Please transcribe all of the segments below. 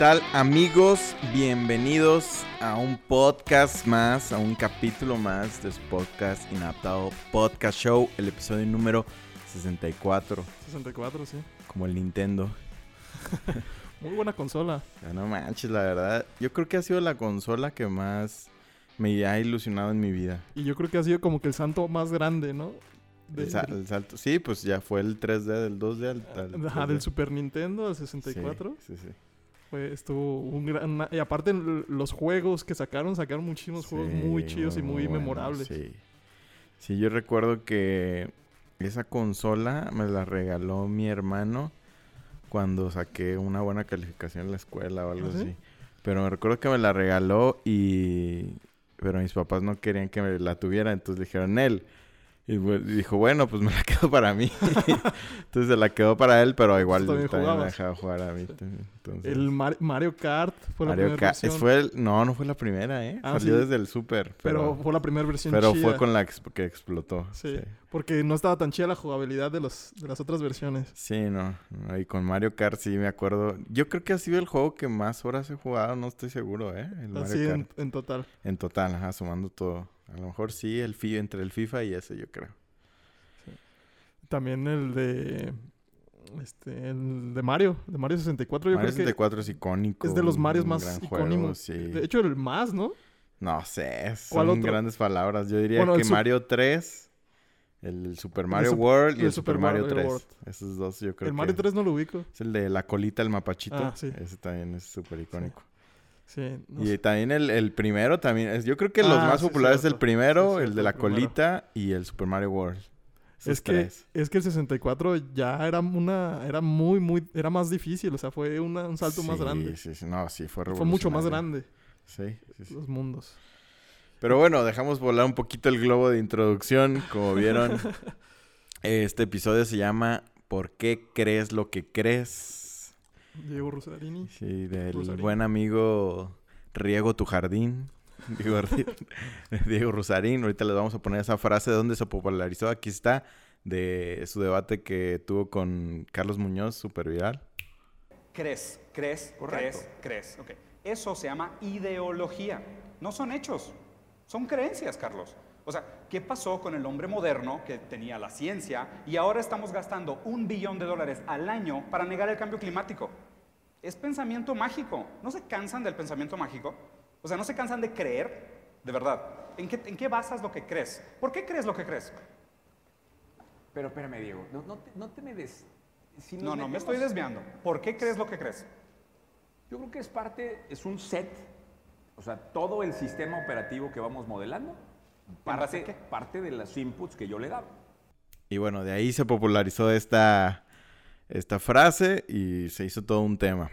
¿Qué tal amigos? Bienvenidos a un podcast más, a un capítulo más de su podcast Inadaptado Podcast Show, el episodio número 64, 64, sí. como el Nintendo. Muy buena consola. Ya no manches, la verdad. Yo creo que ha sido la consola que más me ha ilusionado en mi vida. Y yo creo que ha sido como que el santo más grande, ¿no? De- El, sa- el salto. Sí, pues ya fue el 3D del 2D al, al Ajá, 3D. del Super Nintendo al 64. Sí, sí, sí. Fue, estuvo un gran... Y aparte los juegos que sacaron, sacaron muchísimos juegos muy chidos y muy memorables. Sí. Sí, yo recuerdo que esa consola me la regaló mi hermano cuando saqué una buena calificación en la escuela o algo ¿Ah, sí? así. Pero me recuerdo que me la regaló y... Pero mis papás no querían que me la tuviera, entonces dijeron él. Y dijo, bueno, pues me la quedo para mí. entonces se la quedó para él, pero igual también también, me dejaba jugar a mí. también. Entonces, El Mar- Mario Kart fue la Mario primera versión. fue el- No, no fue la primera, ¿eh? Ah, Salió sí. desde el Super. Pero fue la primera versión Pero chida. fue con la que explotó. Sí. Sí. Porque no estaba tan chida la jugabilidad de, los, de las otras versiones. Sí, no, no, Y con Mario Kart sí me acuerdo. Yo creo que ha sido el juego que más horas he jugado, no estoy seguro, ¿eh? El Mario Así Kart. en, en total. En total, ajá, sumando todo. A lo mejor sí, el fi entre el FIFA y ese, yo creo. También el de... Este, el de Mario, de Mario 64, yo Mario creo que 64 es icónico. es de los Marios más icónicos. sí. De hecho, el más, ¿no? No sé, ¿Cuál son otro? grandes palabras. Yo diría Bueno, que Mario 3, el Super Mario Sup- World y el el Super, Super Mario Mario 3. World. Esos dos yo creo el Mario que... 3 no lo ubico. Es el de la colita, el mapachito. Ah, sí. Ese también es súper icónico. Sí. No Y sé. también el, el primero también. es- yo creo que los Ah, más sí, populares es el cierto. primero, Sí, el de cierto, la colita y el Super Mario World. Es que, tres. es que el 64 ya era una... Era muy, muy... Era más difícil. O sea, fue una- un salto más grande. Sí, sí, no, sí, fue Fue mucho más grande Sí, sí, sí. los mundos. Pero bueno, dejamos volar un poquito el globo de introducción. Como vieron, este episodio se llama ¿Por qué crees lo que crees? Diego Rosarini. Sí, del buen amigo Riego tu jardín. Diego, Diego Rosarín. Ahorita les vamos a poner esa frase de donde se popularizó. Aquí está, de su debate que tuvo con Carlos Muñoz, súper viral. Crees, crees, Correcto. crees, crees. Ok. Eso se llama ideología. No son hechos, son creencias, Carlos. O sea, ¿qué pasó con el hombre moderno que tenía la ciencia y ahora estamos gastando un billón de dólares al año para negar el cambio climático? Es pensamiento mágico. ¿No se cansan del pensamiento mágico? O sea, ¿no se cansan de creer? De verdad. ¿En qué, en qué basas lo que crees? ¿Por qué crees lo que crees? Pero espérame, Diego, no, no te, no te me des... si No, no, me estoy desviando. ¿Por qué crees lo que crees? Yo creo que es parte, es un set, o sea, todo el sistema operativo que vamos modelando, parte, qué? parte de los inputs que yo le daba. Y bueno, de ahí se popularizó esta, esta frase y se hizo todo un tema.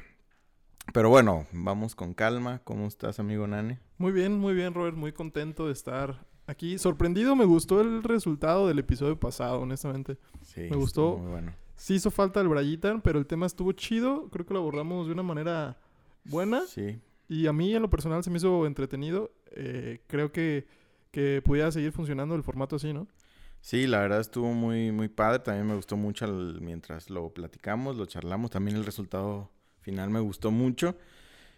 Pero bueno, vamos con calma. ¿Cómo estás, amigo Nani? Muy bien, muy bien, Robert. Muy contento de estar aquí. Sorprendido, me gustó el resultado del episodio pasado, honestamente. Sí, Me gustó. Muy bueno. Sí hizo falta el Brayitan, pero el tema estuvo chido. Creo que lo abordamos de una manera buena. Sí. Y a mí, en lo personal, se me hizo entretenido. Eh, creo que, que pudiera seguir funcionando el formato así, ¿no? Sí, la verdad estuvo muy, muy padre. También me gustó mucho al- mientras lo platicamos, lo charlamos. También el resultado final me gustó mucho.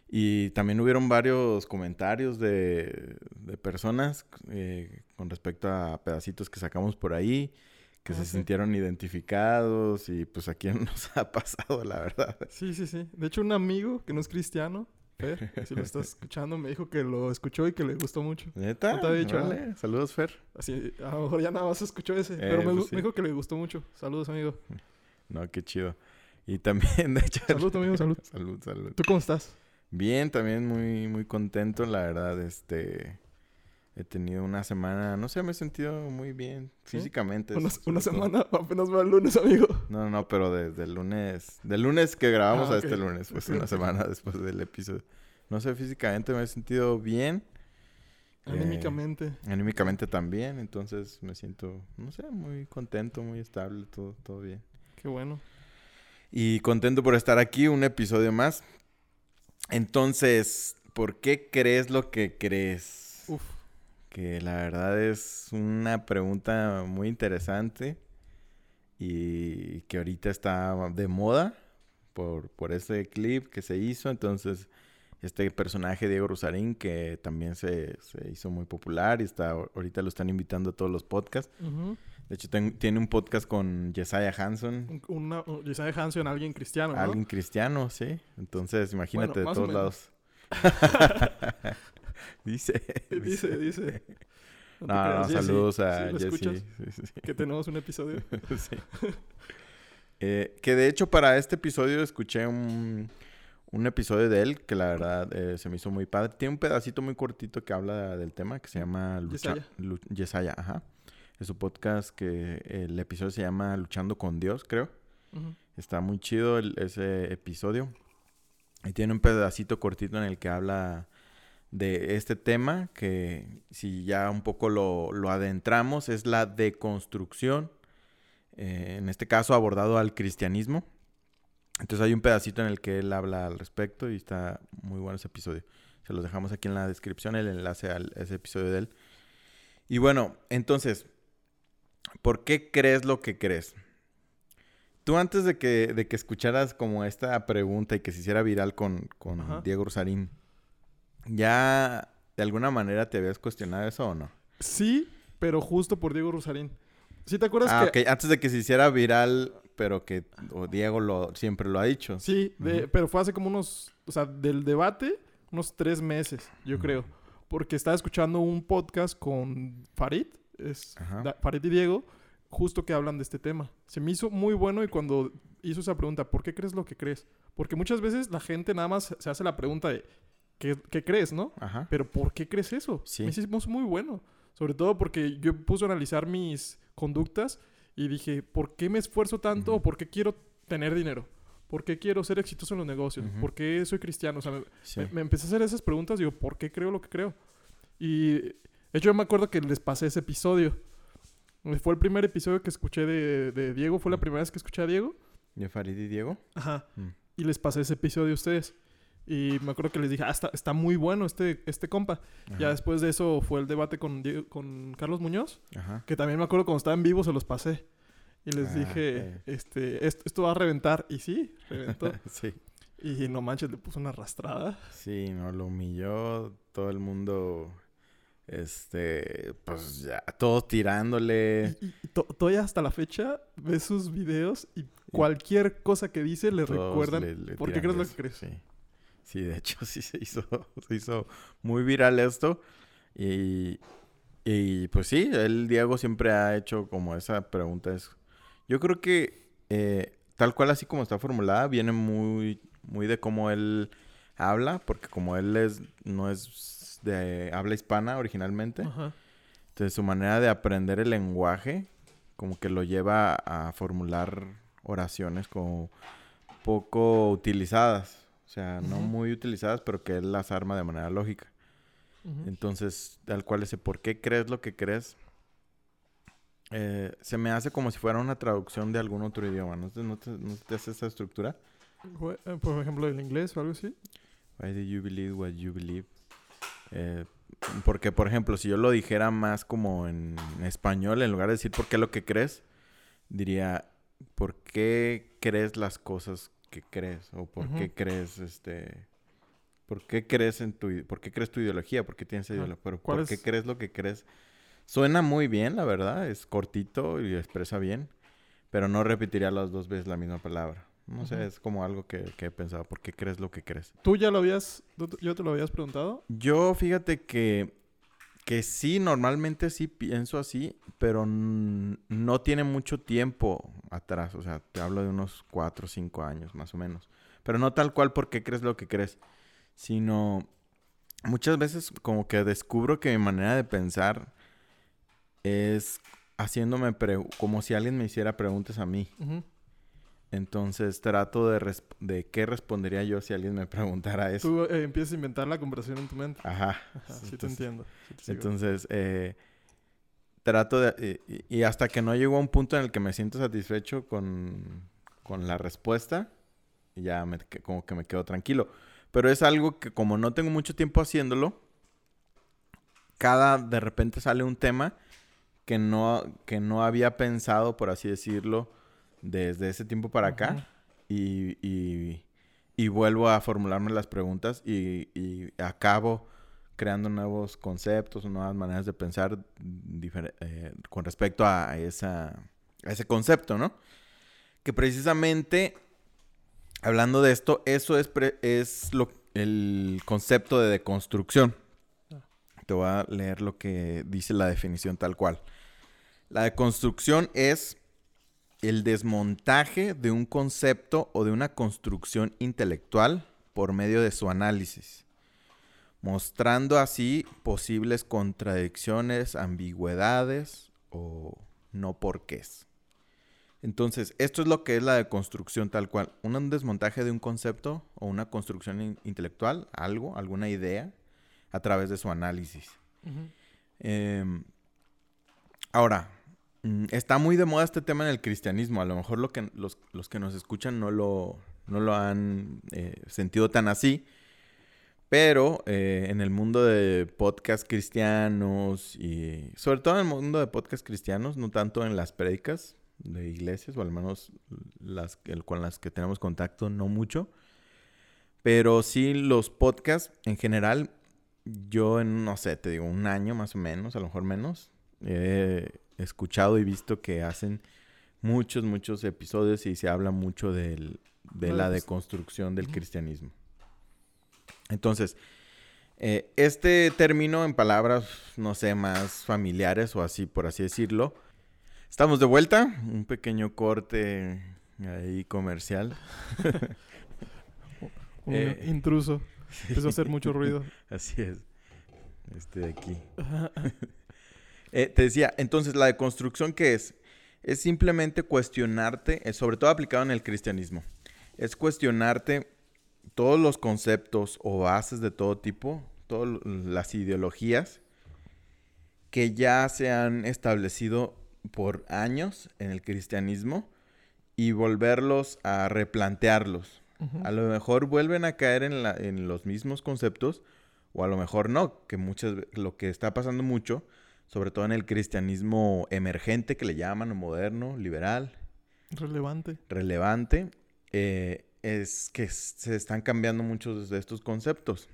Y también hubieron varios comentarios de, de personas eh, con respecto a pedacitos que sacamos por ahí, que Ah, se sí. sintieron identificados y pues a quién nos ha pasado, la verdad. Sí, sí, sí. De hecho, un amigo que no es cristiano, Fer, si lo estás escuchando, me dijo que lo escuchó y que le gustó mucho. ¿Neta? No te había dicho Órale, Saludos, Fer. Así, a lo mejor ya nada más escuchó ese. Eh, pero me, pues sí. me dijo que le gustó mucho. Saludos, amigo. No, qué chido. Y también, de hecho... Salud, amigo, salud. salud, salud. ¿Tú cómo estás? Bien, también muy, muy contento, la verdad, este... He tenido una semana, no sé, me he sentido muy bien físicamente. Una, semana, apenas va el lunes, amigo. No, no, pero desde el lunes, del lunes que grabamos Ah, a este lunes, pues una semana después del episodio. No sé, físicamente me he sentido bien. Eh, Anímicamente. Anímicamente también, entonces me siento, no sé, muy contento, muy estable, todo, todo bien. Qué bueno. Y contento por estar aquí, un episodio más. Entonces, ¿por qué crees lo que crees? Que la verdad es una pregunta muy interesante y que ahorita está de moda por, por ese clip que se hizo. Entonces, este personaje, Diego Rosarín, que también se, se hizo muy popular y está ahorita lo están invitando a todos los podcasts. De hecho, ten- tiene un podcast con Jesiah Hanson, Un- Una, un- Isaiah Hanson, alguien cristiano, ¿no? alguien cristiano, sí. Entonces, imagínate Bueno, de todos lados. dice, Dice, dice. No, no, saludos a ¿sí Jesse. escuchas? Sí. Que tenemos un episodio. Eh, que de hecho para este episodio escuché un, un episodio de él que la verdad eh, se me hizo muy padre. Tiene un pedacito muy cortito que habla del tema que se llama Lucha, Yesaya. Lu- Yesaya, ajá. Es su podcast que el episodio se llama Luchando con Dios, creo. Está muy chido el- ese episodio. Y tiene un pedacito cortito en el que habla de este tema que si ya un poco lo, lo adentramos es la deconstrucción, eh, en este caso abordado al cristianismo. Entonces hay un pedacito en el que él habla al respecto y está muy bueno ese episodio. Se los dejamos aquí en la descripción, el enlace a ese episodio de él. Y bueno, entonces, ¿por qué crees lo que crees? Tú antes de que, de que escucharas como esta pregunta y que se hiciera viral con, con. Diego Rosarín, ¿ya de alguna manera te habías cuestionado eso o no? Sí, pero justo por Diego Rosarín. ¿Sí te acuerdas Ah, que ok. Antes de que se hiciera viral, pero que o Diego lo, siempre lo ha dicho. Sí, de- pero fue hace como unos, o sea, del debate, unos tres meses, yo creo. Porque estaba escuchando un podcast con Farid, es. Da- Farid y Diego, justo que hablan de este tema. Se me hizo muy bueno y cuando hizo esa pregunta, ¿por qué crees lo que crees? Porque muchas veces la gente nada más se hace la pregunta de, ¿qué, qué crees, no? Ajá. Pero ¿por qué crees eso? Sí. Me hicimos muy bueno. Sobre todo porque yo puse a analizar mis conductas y dije, ¿por qué me esfuerzo tanto o por qué quiero tener dinero? ¿Por qué quiero ser exitoso en los negocios? ¿Por qué soy cristiano? O sea, me, Sí. me- me empecé a hacer esas preguntas. Digo, ¿por qué creo lo que creo? Y de hecho, yo me acuerdo que les pasé ese episodio. Fue el primer episodio que escuché de, de Diego. Fue la primera vez que escuché a Diego. ¿De Farid y Diego? Ajá. Mm. Y les pasé ese episodio a ustedes. Y me acuerdo que les dije, ah, está, está muy bueno este, este compa. Ya después de eso fue el debate con, con Carlos Muñoz, Ajá. que también me acuerdo cuando estaba en vivo se los pasé. Y les Ah, dije, este, esto, esto va a reventar. Y sí, reventó. sí. y no manches, le puso una arrastrada. Sí, no, lo humilló todo el mundo. Este, pues ya, todos tirándole. Y, y to- todavía hasta la fecha ves sus videos y cualquier cosa que dice le todos recuerdan. le- le ¿Por qué crees lo que crees? Sí. Sí, de hecho, sí se hizo, se hizo muy viral esto. Y, y pues sí, el Diego siempre ha hecho como esa pregunta. Es, yo creo que eh, tal cual así como está formulada, viene muy, muy de cómo él habla, porque como él es, no es de habla hispana originalmente, Ajá. entonces su manera de aprender el lenguaje como que lo lleva a formular oraciones como poco utilizadas. O sea, no muy utilizadas, pero que él las arma de manera lógica. Entonces, tal cual ese ¿por qué crees lo que crees? Eh, se me hace como si fuera una traducción de algún otro idioma. ¿No te, no te- no te hace esa estructura? Eh, Por ejemplo, el inglés o algo así. Why do you believe what you believe? Eh, porque, por ejemplo, si yo lo dijera más como en español, en lugar de decir por qué lo que crees, diría por qué crees las cosas que crees o por qué Ujú. crees este por qué crees en tu por qué crees tu ideología, por qué tienes ideología, pero ¿Cuál por qué es? crees lo que crees. Suena muy bien, la verdad, es cortito y expresa bien, pero no repetiría las dos veces la misma palabra. No sé, Ujú. es como algo que, que he pensado, ¿por qué crees lo que crees? ¿Tú ya lo habías, yo te lo habías preguntado? Yo fíjate que, que sí, normalmente sí pienso así, pero no tiene mucho tiempo atrás. O sea, te hablo de unos cuatro o cinco años más o menos. Pero no tal cual porque crees lo que crees, sino muchas veces como que descubro que mi manera de pensar es haciéndome como si alguien me hiciera preguntas a mí. Entonces trato de, de qué respondería yo si alguien me preguntara eso. Tú eh, empiezas a inventar la conversación en tu mente. Ajá. Ajá, sí te entiendo. sí te sigo. Entonces, eh, trato de... Y, y hasta que no llego a un punto en el que me siento satisfecho con, con la respuesta, ya me, como que me quedo tranquilo. Pero es algo que como no tengo mucho tiempo haciéndolo, cada de repente sale un tema que no, que no había pensado, por así decirlo, desde ese tiempo para acá. Y, y, y vuelvo a formularme las preguntas y, y acabo creando nuevos conceptos, nuevas maneras de pensar eh, con respecto a, esa, a ese concepto, ¿no? Que precisamente, hablando de esto, eso es, es lo, el concepto de deconstrucción. Te voy a leer lo que dice la definición tal cual. La deconstrucción es el desmontaje de un concepto o de una construcción intelectual por medio de su análisis, mostrando así posibles contradicciones, ambigüedades o no porqués. Entonces, esto es lo que es la deconstrucción tal cual, un desmontaje de un concepto o una construcción in- intelectual, algo, alguna idea, a través de su análisis. Em, ahora, está muy de moda este tema en el cristianismo. A lo mejor lo que, los, los que nos escuchan no lo, no lo han eh, sentido tan así. Pero eh, en el mundo de podcast cristianos y sobre todo en el mundo de podcast cristianos, no tanto en las prédicas de iglesias, o al menos las el- con las que tenemos contacto, no mucho. Pero sí los podcasts en general yo en, no sé, te digo, un año más o menos, a lo mejor menos, he escuchado y visto que hacen muchos, muchos episodios y se habla mucho del- de la deconstrucción del cristianismo. Entonces, eh, este término en palabras, no sé, más familiares o así, por así decirlo. Estamos de vuelta, un pequeño corte ahí comercial. Un Eh, intruso. Empezó a hacer mucho ruido. Así es. Este de aquí. Eh, te decía, entonces, la deconstrucción, ¿qué es? Es simplemente cuestionarte, sobre todo aplicado en el cristianismo, es cuestionarte todos los conceptos o bases de todo tipo, todas las ideologías que ya se han establecido por años en el cristianismo y volverlos a replantearlos. A lo mejor vuelven a caer en, la- en los mismos conceptos o a lo mejor no, que muchas lo que está pasando mucho, sobre todo en el cristianismo emergente que le llaman o moderno, liberal, Relevante. relevante, eh, es que se están cambiando muchos de estos conceptos.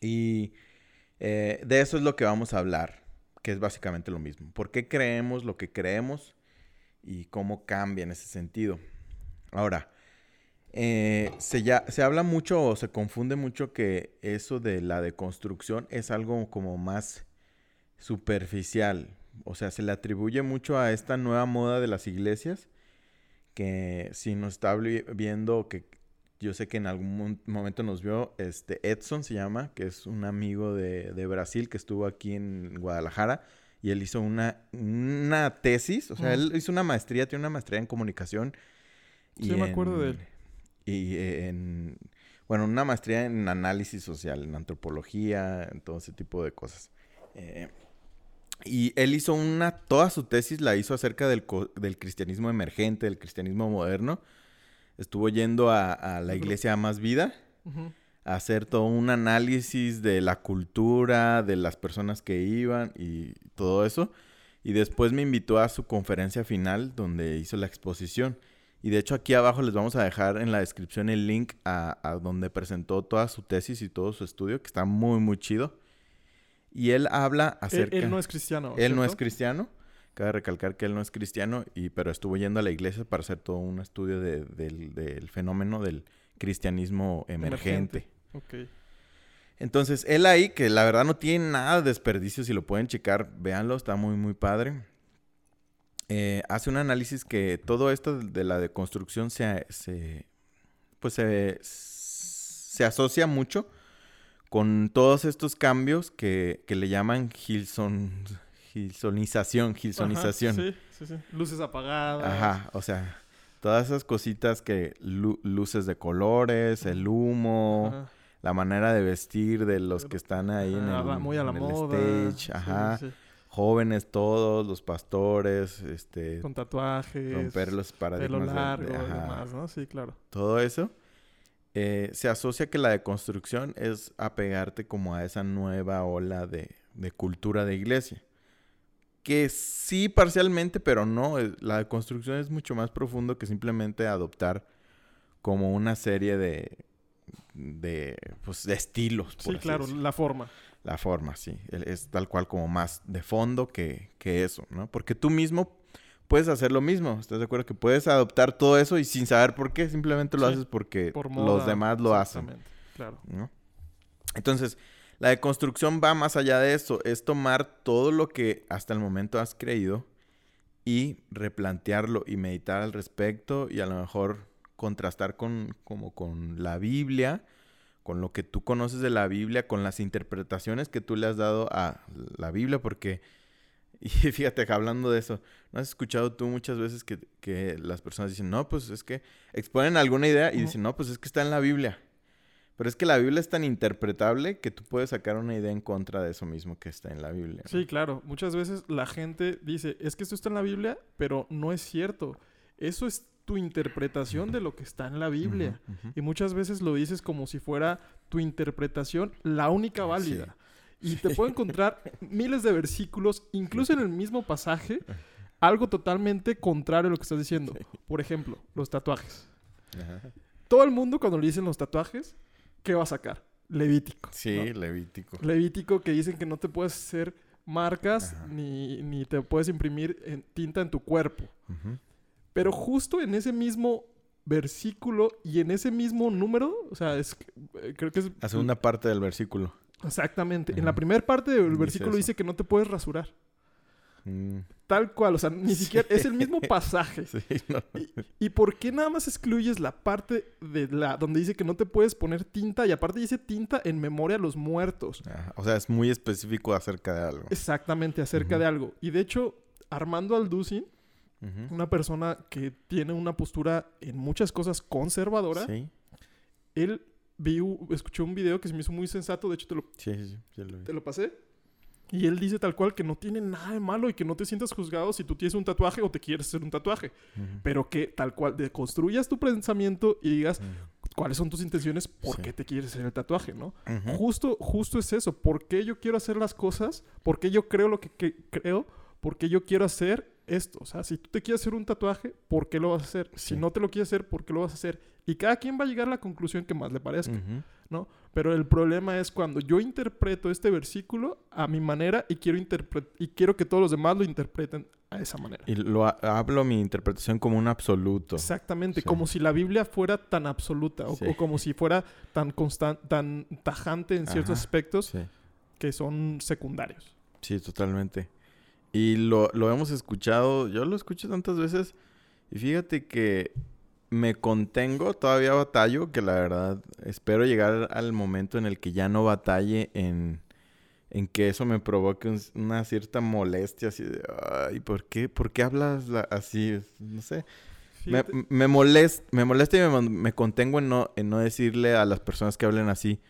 Y eh, de eso es lo que vamos a hablar, que es básicamente lo mismo. ¿Por qué creemos lo que creemos y cómo cambia en ese sentido? Ahora, eh, se, ya, se habla mucho o se confunde mucho que eso de la deconstrucción es algo como más superficial. O sea, se le atribuye mucho a esta nueva moda de las iglesias que si nos está vi- viendo que yo sé que en algún momento nos vio este Edson se llama, que es un amigo de, de Brasil que estuvo aquí en Guadalajara y él hizo una, una tesis, o sea, Mm. él hizo una maestría, tiene una maestría en comunicación. Sí, me acuerdo de en- él. Y en, bueno, una maestría en análisis social, en antropología, en todo ese tipo de cosas. Eh, y él hizo una, toda su tesis la hizo acerca del, del cristianismo emergente, del cristianismo moderno. Estuvo yendo a, a la iglesia Más Vida a hacer todo un análisis de la cultura, de las personas que iban y todo eso. Y después me invitó a su conferencia final donde hizo la exposición. Y de hecho aquí abajo les vamos a dejar en la descripción el link a, a donde presentó toda su tesis y todo su estudio, que está muy, muy chido. Y él habla Él, acerca... él no es cristiano. Él no es cristiano. Cabe recalcar que él no es cristiano, y, pero estuvo yendo a la iglesia para hacer todo un estudio de- del, del fenómeno del cristianismo emergente. Ok. Entonces, él ahí, que la verdad no tiene nada de desperdicio, si lo pueden checar, véanlo, está muy, muy padre. Eh, hace un análisis que todo esto de la deconstrucción se, se- pues se, se asocia mucho con todos estos cambios que, que le llaman Gilson, Gilsonización, Ajá, Gilsonización. sí, sí, sí. Luces apagadas. Ajá, o sea, todas esas cositas que lu- luces de colores, el humo, Ajá. la manera de vestir de los que están ahí en Ah, el, muy a la en el moda. stage, ajá, sí. jóvenes todos, los pastores, este, Con tatuajes. romper los pelo largo y ajá, demás, ¿no? Sí, claro. todo eso. Eh, se asocia que la deconstrucción es apegarte como a esa nueva ola de, de cultura de iglesia. Que sí parcialmente, pero no. eh, La deconstrucción es mucho más profundo que simplemente adoptar como una serie de, de, pues, de estilos. por Sí, claro, la forma. La forma, sí. El- Es tal cual como más de fondo que, que eso, ¿no? Porque tú mismo puedes hacer lo mismo. ¿Estás de acuerdo? Que puedes adoptar todo eso y sin saber por qué, simplemente lo Sí, haces porque Por los demás lo hacen. Claro. ¿no? Entonces, la deconstrucción va más allá de eso. Es tomar todo lo que hasta el momento has creído y replantearlo y meditar al respecto y a lo mejor contrastar con, como con la Biblia, con lo que tú conoces de la Biblia, con las interpretaciones que tú le has dado a la Biblia, porque, y fíjate, que hablando de eso, ¿no has escuchado tú muchas veces que, que las personas dicen, no, pues es que exponen alguna idea y dicen, no, pues es que está en la Biblia? Pero es que la Biblia es tan interpretable que tú puedes sacar una idea en contra de eso mismo que está en la Biblia. ¿no? Sí, claro. Muchas veces la gente dice, es que esto está en la Biblia, pero no es cierto. Eso es tu interpretación de lo que está en la Biblia. Y muchas veces lo dices como si fuera tu interpretación la única válida. Y te puedo encontrar miles de versículos, incluso en el mismo pasaje, algo totalmente contrario a lo que estás diciendo. Por ejemplo, los tatuajes. Ajá. Todo el mundo cuando le dicen los tatuajes, ¿qué va a sacar? Levítico. Sí, ¿no? Levítico. Levítico que dicen que no te puedes hacer marcas ni, ni te puedes imprimir en- tinta en tu cuerpo. Pero justo en ese mismo versículo y en ese mismo número, o sea, es, eh, creo que es... La segunda parte del versículo. Exactamente. En la primera parte del Dice versículo eso. dice que no te puedes rasurar. Mm, Tal cual, o sea, ni siquiera es el mismo pasaje. sí, no. ¿Y por qué nada más excluyes la parte de la donde dice que no te puedes poner tinta y aparte dice tinta en memoria a los muertos? Ajá. O sea, es muy específico acerca de algo. Exactamente, acerca de algo. Y de hecho, Armando Alducin, una persona que tiene una postura en muchas cosas conservadora, Sí, él vi, escuchó un video que se me hizo muy sensato, de hecho te lo, sí, sí, sí, lo te lo pasé. Y él dice tal cual que no tiene nada de malo y que no te sientas juzgado si tú tienes un tatuaje o te quieres hacer un tatuaje. Ujú. Pero que tal cual deconstruyas tu pensamiento y digas Ujú. cuáles son tus intenciones, por Sí. qué te quieres hacer el tatuaje, ¿no? Ujú. Justo, justo es eso. ¿Por qué yo quiero hacer las cosas? ¿Por qué yo creo lo que, que creo? ¿Por qué yo quiero hacer esto? O sea, si tú te quieres hacer un tatuaje, ¿por qué lo vas a hacer? Si Sí. no te lo quieres hacer, ¿por qué lo vas a hacer? Y cada quien va a llegar a la conclusión que más le parezca, Ujú. ¿no? Pero el problema es cuando yo interpreto este versículo a mi manera y quiero, y quiero que todos los demás lo interpreten a esa manera. Y lo ha- hablo mi interpretación como un absoluto. Exactamente, Sí. como si la Biblia fuera tan absoluta o, Sí. o como si fuera tan tan tajante en ciertos Ajá. aspectos Sí. que son secundarios. Sí, totalmente. Y lo, lo hemos escuchado, yo lo escucho tantas veces y fíjate que me contengo, todavía batallo, que la verdad espero llegar al momento en el que ya no batalle en, en que eso me provoque un- una cierta molestia, así de, ay, ¿por qué, ¿por qué hablas la- así? No sé. Me, me, molest- me molesta y me, me contengo en no, en no decirle a las personas que hablen así,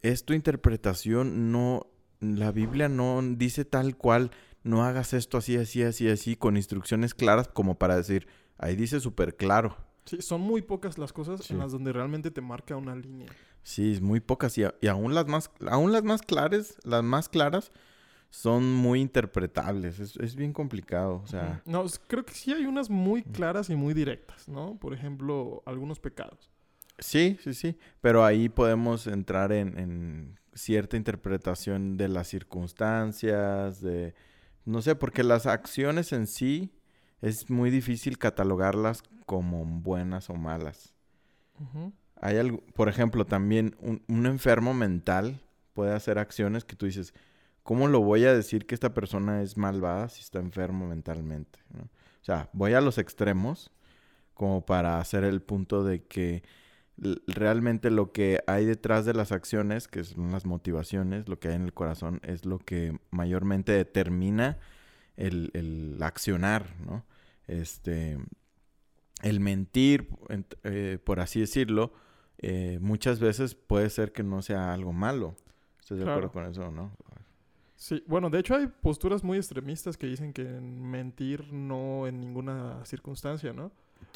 es tu interpretación, no, la Biblia no dice tal cual, no hagas esto así, así, así, así, con instrucciones claras como para decir, ahí dice súper claro. sí, son muy pocas las cosas Sí. en las donde realmente te marca una línea. Sí, es muy pocas y, a- y aún las más, aún las más claras, las más claras son muy interpretables, es, es bien complicado, o sea. No, creo que sí hay unas muy claras y muy directas, ¿no? Por ejemplo, algunos pecados. Sí, sí, sí. Pero ahí podemos entrar en, en cierta interpretación de las circunstancias, de... No sé, porque las acciones en sí es muy difícil catalogarlas como buenas o malas. Hay algo, por ejemplo, también un, un enfermo mental puede hacer acciones que tú dices, ¿cómo lo voy a decir que esta persona es malvada si está enfermo mentalmente? ¿no? O sea, voy a los extremos como para hacer el punto de que realmente lo que hay detrás de las acciones, que son las motivaciones, lo que hay en el corazón, es lo que mayormente determina el, el accionar, ¿no? Este, el mentir, ent- eh, por así decirlo, eh, muchas veces puede ser que no sea algo malo. ¿Estás de acuerdo con eso, no? Sí, bueno, de hecho hay posturas muy extremistas que dicen que mentir no en ninguna circunstancia, ¿no?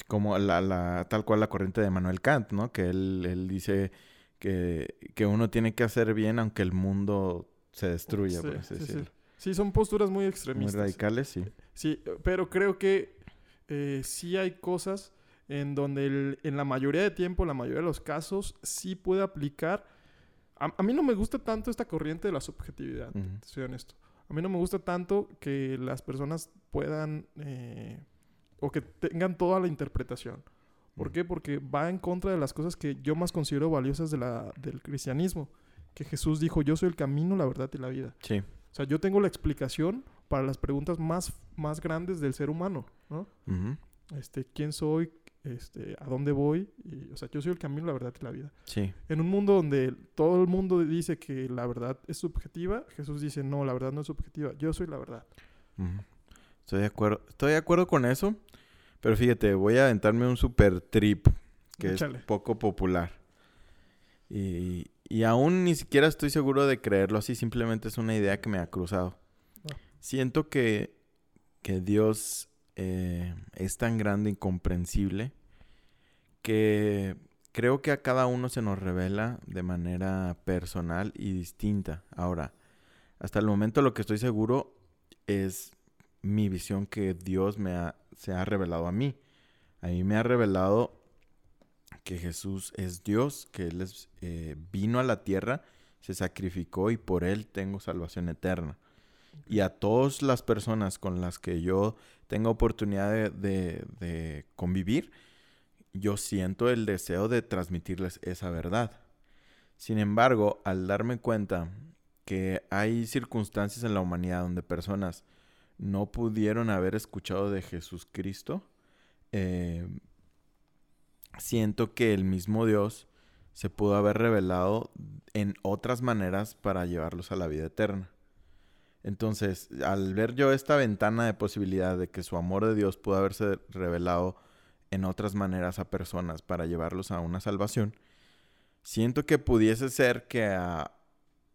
Como la, la, tal cual la corriente de Manuel Kant, ¿no? Que él, él dice que, que uno tiene que hacer bien aunque el mundo se destruya, Sí, por así sí, sí. decirlo. Sí, son posturas muy Muy extremistas. radicales, sí. Sí, pero creo que eh, sí hay cosas en donde el- en la mayoría de tiempo, la mayoría de los casos, sí puede aplicar. A, a mí no me gusta tanto esta corriente de la subjetividad, Ujú. te soy honesto. A mí no me gusta tanto que las personas puedan eh, o que tengan toda la interpretación. ¿Por Ujú. qué? Porque va en contra de las cosas que yo más considero valiosas de la, del cristianismo. Que Jesús dijo, yo soy el camino, la verdad y la vida. Sí. O sea, yo tengo la explicación para las preguntas más, más grandes del ser humano, ¿no? Este, ¿quién soy? Este, ¿a dónde voy? Y, o sea, yo soy el camino, la verdad y la vida. Sí. En un mundo donde todo el mundo dice que la verdad es subjetiva, Jesús dice, no, la verdad no es subjetiva, yo soy la verdad. Estoy de acuerdo. Estoy de acuerdo con eso. Pero fíjate, voy a aventarme un super trip que Échale. es poco popular. Y, y aún ni siquiera estoy seguro de creerlo así. Simplemente es una idea que me ha cruzado. Siento que, que Dios eh, es tan grande, incomprensible, que creo que a cada uno se nos revela de manera personal y distinta. Ahora, hasta el momento lo que estoy seguro es mi visión que Dios me ha, se ha revelado a mí. A mí me ha revelado que Jesús es Dios, que Él es, eh, vino a la tierra, se sacrificó y por Él tengo salvación eterna. Y a todas las personas con las que yo tengo oportunidad de, de- convivir, yo siento el deseo de transmitirles esa verdad. Sin embargo, al darme cuenta que hay circunstancias en la humanidad donde personas no pudieron haber escuchado de Jesús Cristo, eh, siento que el mismo Dios se pudo haber revelado en otras maneras para llevarlos a la vida eterna. Entonces, al ver yo esta ventana de posibilidad de que su amor de Dios pudo haberse revelado en otras maneras a personas para llevarlos a una salvación, siento que pudiese ser que a,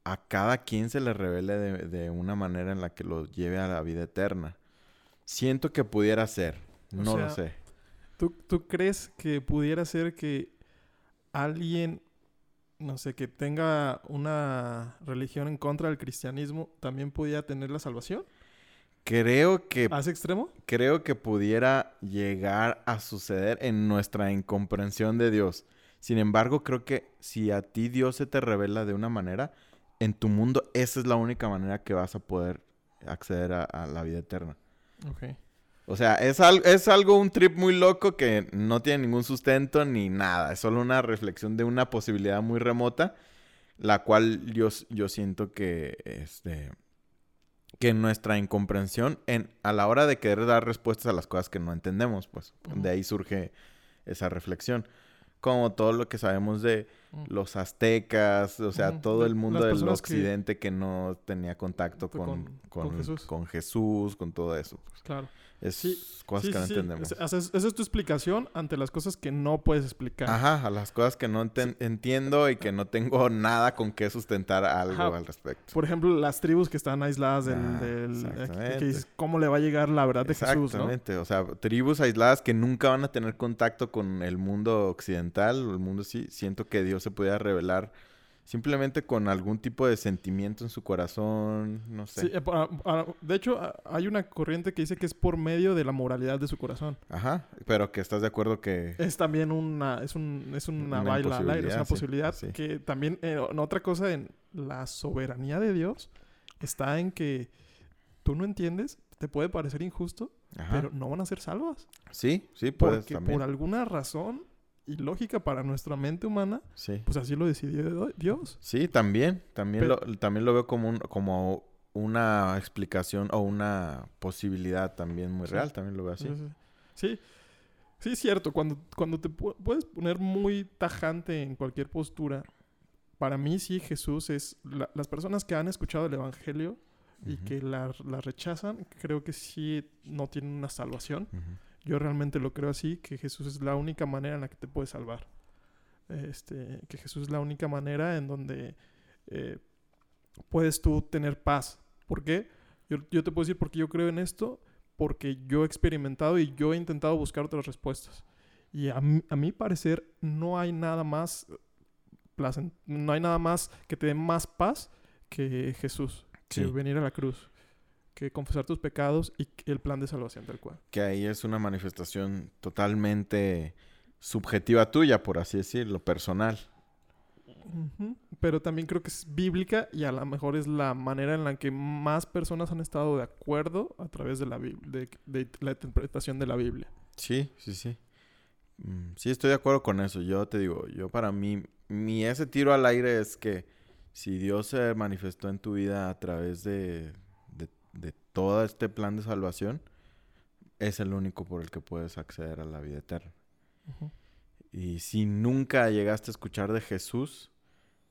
a cada quien se le revele de, de una manera en la que lo lleve a la vida eterna. Siento que pudiera ser, O no sea, lo sé. ¿Tú, ¿Tú crees que pudiera ser que alguien, no sé, que tenga una religión en contra del cristianismo, también pudiera tener la salvación? Creo que ¿A ese extremo? creo que pudiera llegar a suceder en nuestra incomprensión de Dios. Sin embargo, creo que si a ti Dios se te revela de una manera, en tu mundo esa es la única manera que vas a poder acceder a, a la vida eterna. Ok. O sea, es, al- es algo, un trip muy loco que no tiene ningún sustento ni nada. Es solo una reflexión de una posibilidad muy remota, la cual yo, yo siento que, este, que nuestra incomprensión en, a la hora de querer dar respuestas a las cosas que no entendemos, pues de ahí surge esa reflexión. Como todo lo que sabemos de Mm. los aztecas, o sea, todo el mundo del que- occidente que... no tenía contacto Con- con, con con, Jesús. con Jesús, con todo eso. Claro. Es Sí, cosas Sí, que no sí, entendemos. Esa, esa es tu explicación ante las cosas que no puedes explicar. Ajá, a las cosas que no enten- entiendo y que no tengo nada con qué sustentar algo Ajá. al respecto. Por ejemplo, las tribus que están aisladas del... Ah, del- exactamente. que dices, ¿Cómo le va a llegar la verdad de Jesús, no? Exactamente, o sea, tribus aisladas que nunca van a tener contacto con el mundo occidental, o el mundo sí, siento que Dios se pudiera revelar simplemente con algún tipo de sentimiento en su corazón, no sé. Sí, eh, de hecho, hay una corriente que dice que es por medio de la moralidad de su corazón. Ajá, pero que estás de acuerdo que... Es también una, es, un, es una, Una baila al aire, es una posibilidad sí, que también, eh, otra cosa, en la soberanía de Dios está en que tú no entiendes, te puede parecer injusto, Ajá. pero no van a ser salvas. Sí, sí, puedes Porque también. por alguna razón ilógica para nuestra mente humana, Sí. pues así lo decidió Dios. Sí, también. También, Pero- lo, también lo veo como, un, como una explicación o una posibilidad también muy Sí. real. También lo veo así. Sí, sí. Es cierto. Cuando, cuando te pu- puedes poner muy tajante en cualquier postura, para mí sí Jesús es... la- las personas que han escuchado el Evangelio y que la, la rechazan, creo que sí no tienen una salvación. ujú. Yo realmente lo creo así, que Jesús es la única manera en la que te puedes salvar. Este, que Jesús es la única manera en donde eh, puedes tú tener paz. ¿Por qué? Yo, yo te puedo decir por qué yo creo en esto, porque yo he experimentado y yo he intentado buscar otras respuestas. Y a mi, a mi parecer no hay nada más placen- no hay nada más que te dé más paz que Jesús, que venir a la cruz. Que confesar tus pecados y el plan de salvación tal cual. Que ahí es una manifestación totalmente subjetiva tuya, por así decirlo, personal. Pero también creo que es bíblica y a lo mejor es la manera en la que más personas han estado de acuerdo a través de la, de, de la interpretación de la Biblia. Sí, sí, sí. Mm, sí, estoy de acuerdo con eso. Yo te digo, yo para mí, mi ese tiro al aire es que si Dios se manifestó en tu vida a través de, de, todo este plan de salvación, es el único por el que puedes acceder a la vida eterna. Y si nunca llegaste a escuchar de Jesús,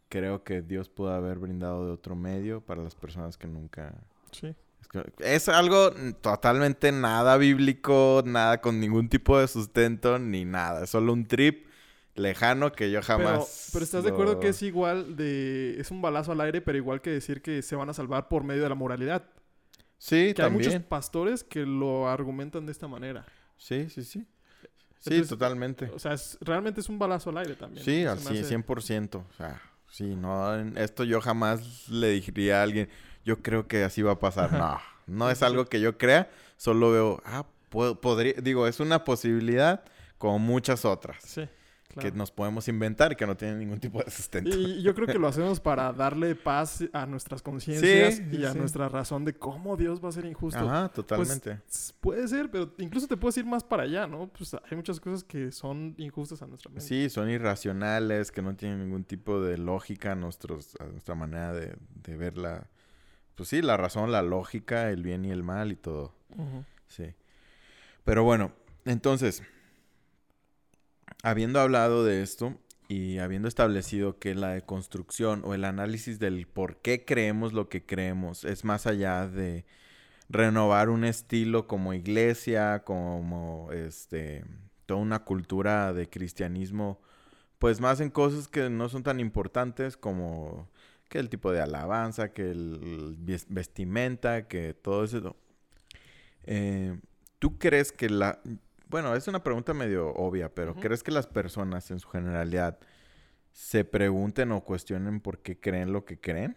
creo que Dios pudo haber brindado de otro medio para las personas que nunca... Sí. Es algo totalmente nada bíblico, nada con ningún tipo de sustento ni nada. Es solo un trip lejano que yo jamás. Pero, estás de acuerdo que es igual de. Es un balazo al aire, pero igual que decir que se van a salvar por medio de la moralidad. Sí, que también. hay muchos pastores que lo argumentan de esta manera. Sí, sí, sí. Sí, totalmente. O sea, realmente es un balazo al aire también. Sí, así, 100%. O sea, sí, no, esto yo jamás le diría a alguien, yo creo que así va a pasar. No, no es algo que yo crea, solo veo, ah, podría, digo, es una posibilidad como muchas otras. Sí que nos podemos inventar y que no tienen ningún tipo de sustento. Y yo creo que lo hacemos para darle paz a nuestras conciencias y a nuestra razón de cómo Dios va a ser injusto. Ajá, totalmente. Pues, puede ser, pero incluso te puedes ir más para allá, ¿no? Pues hay muchas cosas que son injustas a nuestra mente. Sí, son irracionales, que no tienen ningún tipo de lógica a, nuestros, a nuestra manera de, de ver la... Pues sí, la razón, la lógica, el bien y el mal y todo. Sí. Pero bueno, entonces habiendo hablado de esto y habiendo establecido que la deconstrucción o el análisis del por qué creemos lo que creemos es más allá de renovar un estilo como iglesia, como este toda una cultura de cristianismo, pues más en cosas que no son tan importantes como que el tipo de alabanza, que el vestimenta, que todo eso. Eh, ¿Tú crees que la bueno, es una pregunta medio obvia, pero ¿crees que las personas en su generalidad se pregunten o cuestionen por qué creen lo que creen?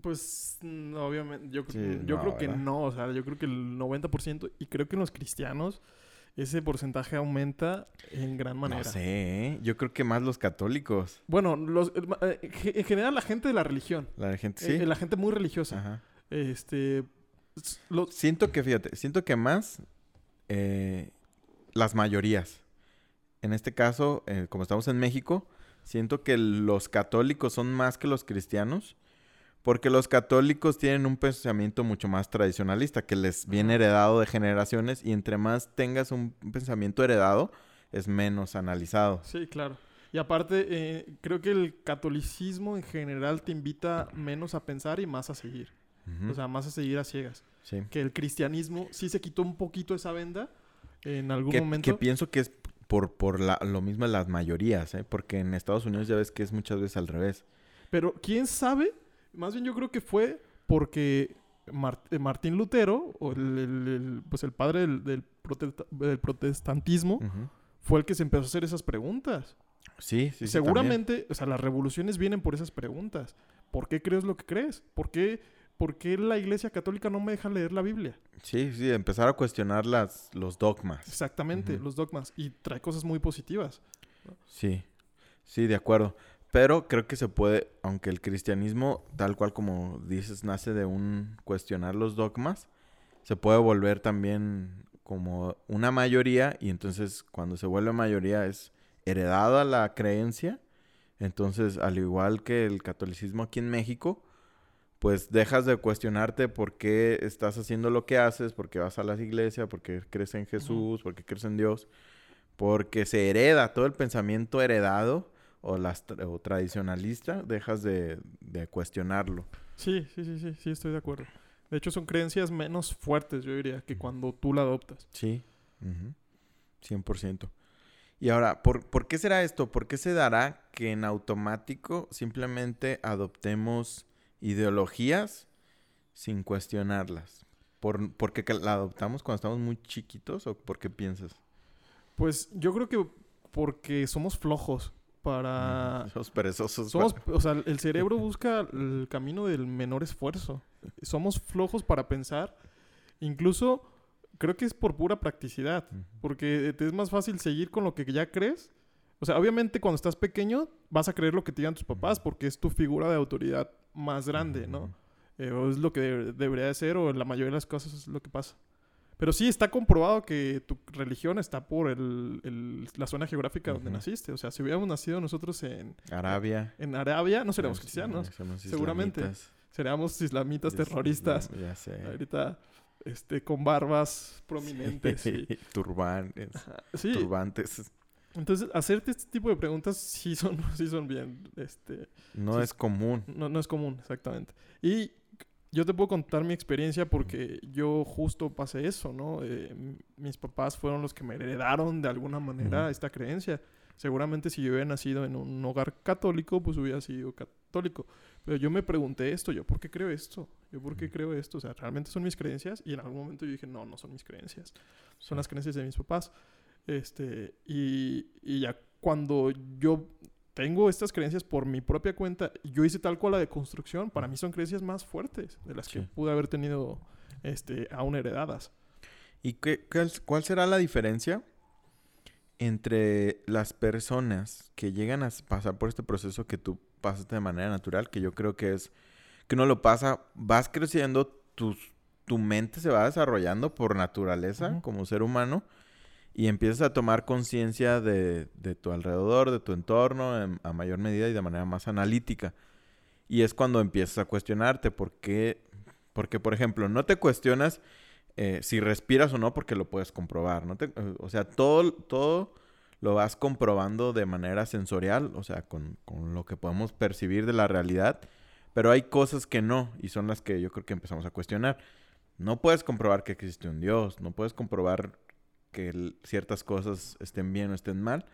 Pues mm, obviamente, yo, yo creo que no, o sea, yo creo que el 90% y creo que en los cristianos ese porcentaje aumenta en gran manera. No sé, ¿eh? yo creo que más los católicos. Bueno, los, eh, en general la gente de la religión. La gente, sí. Eh, la gente muy religiosa. Ajá. Este... Siento que, fíjate, siento que más las mayorías. En este caso, eh, como estamos en México, siento que los católicos son más que los cristianos, porque los católicos tienen un pensamiento mucho más tradicionalista, que les viene heredado de generaciones, y entre más tengas un pensamiento heredado, es menos analizado. Sí, claro. Y aparte, eh, creo que el catolicismo en general te invita menos a pensar y más a seguir. O sea, más a seguir a ciegas. Sí. Que el cristianismo sí se quitó un poquito esa venda, en algún que, momento. Que pienso que es por, por la, lo mismo las mayorías, ¿eh? Porque en Estados Unidos ya ves que es muchas veces al revés. Pero, ¿quién sabe? Más bien yo creo que fue porque eh, Martín Lutero, o el, pues el padre del, del, protestantismo, fue el que se empezó a hacer esas preguntas. Sí, sí, Seguramente, o sea, las revoluciones vienen por esas preguntas. ¿Por qué crees lo que crees? ¿Por qué ¿por qué la iglesia católica no me deja leer la Biblia? Sí, sí, empezar a cuestionar las, los dogmas. Exactamente, los dogmas. Y trae cosas muy positivas. Sí, sí, de acuerdo. Pero creo que se puede, aunque el cristianismo, tal cual como dices, nace de un cuestionar los dogmas, se puede volver también como una mayoría y entonces cuando se vuelve mayoría es heredada la creencia. Entonces, al igual que el catolicismo aquí en México, pues dejas de cuestionarte por qué estás haciendo lo que haces, por qué vas a la iglesia, por qué crees en Jesús, por qué crees en Dios, porque se hereda todo el pensamiento heredado o, las, o tradicionalista, dejas de, cuestionarlo. Sí, sí, sí, sí, sí, estoy de acuerdo. De hecho, son creencias menos fuertes, yo diría, que cuando tú la adoptas. Sí, 100%. Y ahora, ¿por, ¿por qué será esto? ¿Por qué se dará que en automático simplemente adoptemos ideologías sin cuestionarlas. ¿Por, ¿Por qué la adoptamos cuando estamos muy chiquitos o por qué piensas? Pues yo creo que porque somos flojos para... Somos perezosos. Somos, O sea, el cerebro busca el camino del menor esfuerzo. Somos flojos para pensar Incluso creo que es por pura practicidad, porque te es más fácil seguir con lo que ya crees. O sea, obviamente cuando estás pequeño vas a creer lo que te digan tus papás porque es tu figura de autoridad más grande, ¿no? Eh, o es lo que de- debería de ser o en la mayoría de las cosas es lo que pasa. Pero sí está comprobado que tu religión está por el- el- la zona geográfica donde naciste. O sea, si hubiéramos nacido nosotros en, Arabia. en Arabia, no seríamos cristianos. seguramente. islamitas. Seríamos islamitas terroristas. Ya sé. Ahorita, este, con barbas prominentes. y- sí, Turbantes. Entonces hacerte este tipo de preguntas sí son, sí son bien, este, No Sí. es común. no, no es común, exactamente. Y yo te puedo contar mi experiencia porque yo justo pasé eso, ¿no? Eh, mis papás fueron los que me heredaron de alguna manera esta creencia. Seguramente si yo hubiera nacido en un hogar católico, pues hubiera sido católico. Pero yo me pregunté esto, yo, ¿por qué creo esto? ¿Yo por qué creo esto? O sea, ¿realmente son mis creencias? Y en algún momento yo dije, no, no son mis creencias. Son las creencias de mis papás. Este, y, y ya cuando yo tengo estas creencias por mi propia cuenta, yo hice tal cual la de construcción, para mí son creencias más fuertes de las que pude haber tenido este, aún heredadas. ¿Y qué, cuál, cuál será la diferencia entre las personas que llegan a pasar por este proceso que tú pasaste de manera natural, que yo creo que es que uno lo pasa, vas creciendo, tus, tu mente se va desarrollando por naturaleza como ser humano y empiezas a tomar conciencia de, de tu alrededor, de tu entorno, en- a mayor medida y de manera más analítica. Y es cuando empiezas a cuestionarte por qué, porque por ejemplo, no te cuestionas eh, si respiras o no porque lo puedes comprobar, ¿no? Te- eh, o sea, todo, todo lo vas comprobando de manera sensorial, o sea, con, con lo que podemos percibir de la realidad, pero hay cosas que no, y son las que yo creo que empezamos a cuestionar. No puedes comprobar que existe un Dios, no puedes comprobar que ciertas cosas estén bien o estén mal,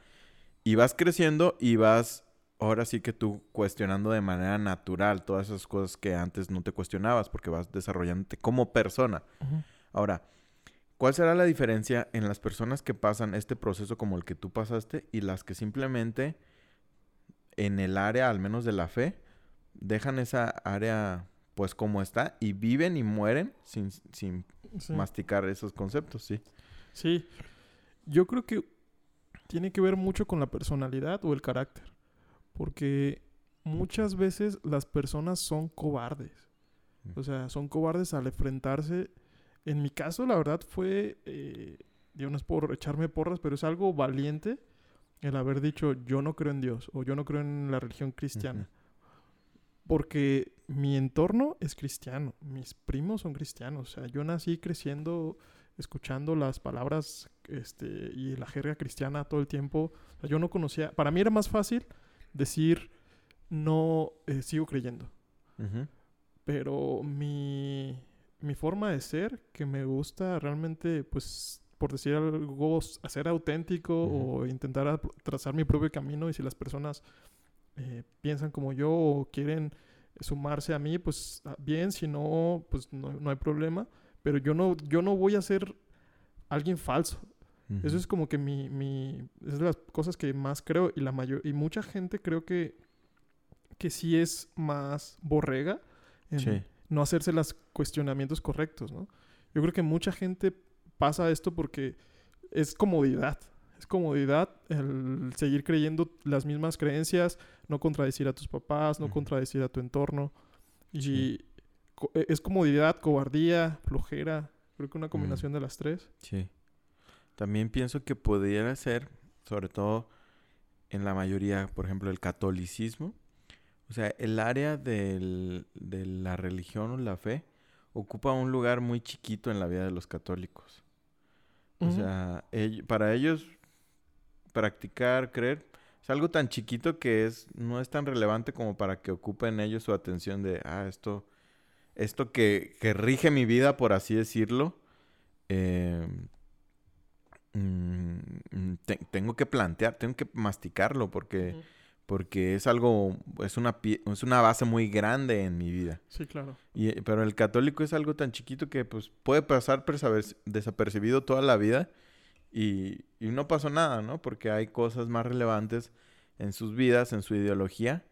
y vas creciendo y vas, ahora sí que tú cuestionando de manera natural todas esas cosas que antes no te cuestionabas, porque vas desarrollándote como persona. Ahora, ¿cuál será la diferencia en las personas que pasan este proceso como el que tú pasaste y las que simplemente en el área, al menos de la fe, dejan esa área pues como está y viven y mueren sin, sin Sí. masticar esos conceptos, sí. Sí, yo creo que tiene que ver mucho con la personalidad o el carácter, porque muchas veces las personas son cobardes, o sea, son cobardes al enfrentarse. En mi caso, la verdad fue, eh, yo no es por echarme porras, pero es algo valiente el haber dicho yo no creo en Dios o yo no creo en la religión cristiana. Porque mi entorno es cristiano, mis primos son cristianos, o sea, yo nací creciendo escuchando las palabras este, y la jerga cristiana todo el tiempo. O sea, yo no conocía, para mí era más fácil decir no eh, sigo creyendo, pero mi, mi forma de ser, que me gusta realmente, pues, por decir algo, ser auténtico o intentar trazar mi propio camino y si las personas eh, piensan como yo o quieren sumarse a mí, pues ah, bien, si no, pues no, no hay problema. Pero yo no, yo no voy a ser alguien falso. Eso Ujú. es como que mi, mi, es de las cosas que más creo y la mayor, y mucha gente creo que, que sí es más borrega en Sí. no hacerse los cuestionamientos correctos, ¿no? Yo creo que mucha gente pasa esto porque es comodidad. Es comodidad el seguir creyendo las mismas creencias, no contradecir a tus papás, no contradecir a tu entorno. Y Sí. Co- e- es comodidad, cobardía, flojera. Creo que Mm. una combinación de las tres. Sí. También pienso que pudiera ser, sobre todo en la mayoría, por ejemplo, el catolicismo. O sea, el área del- de la religión o la fe ocupa un lugar muy chiquito en la vida de los católicos. O sea, para ellos practicar, creer, es algo tan chiquito que es, no es tan relevante como para que ocupen ellos su atención de, ah, esto, esto que, que rige mi vida, por así decirlo, eh, mm, te- tengo que plantear, tengo que masticarlo porque, porque es algo, es una, pie- es una base muy grande en mi vida. Sí, claro. Y, eh, pero el católico es algo tan chiquito que pues puede pasar desapercibido toda la vida y, y no pasó nada, ¿no? Porque hay cosas más relevantes en sus vidas, en su ideología,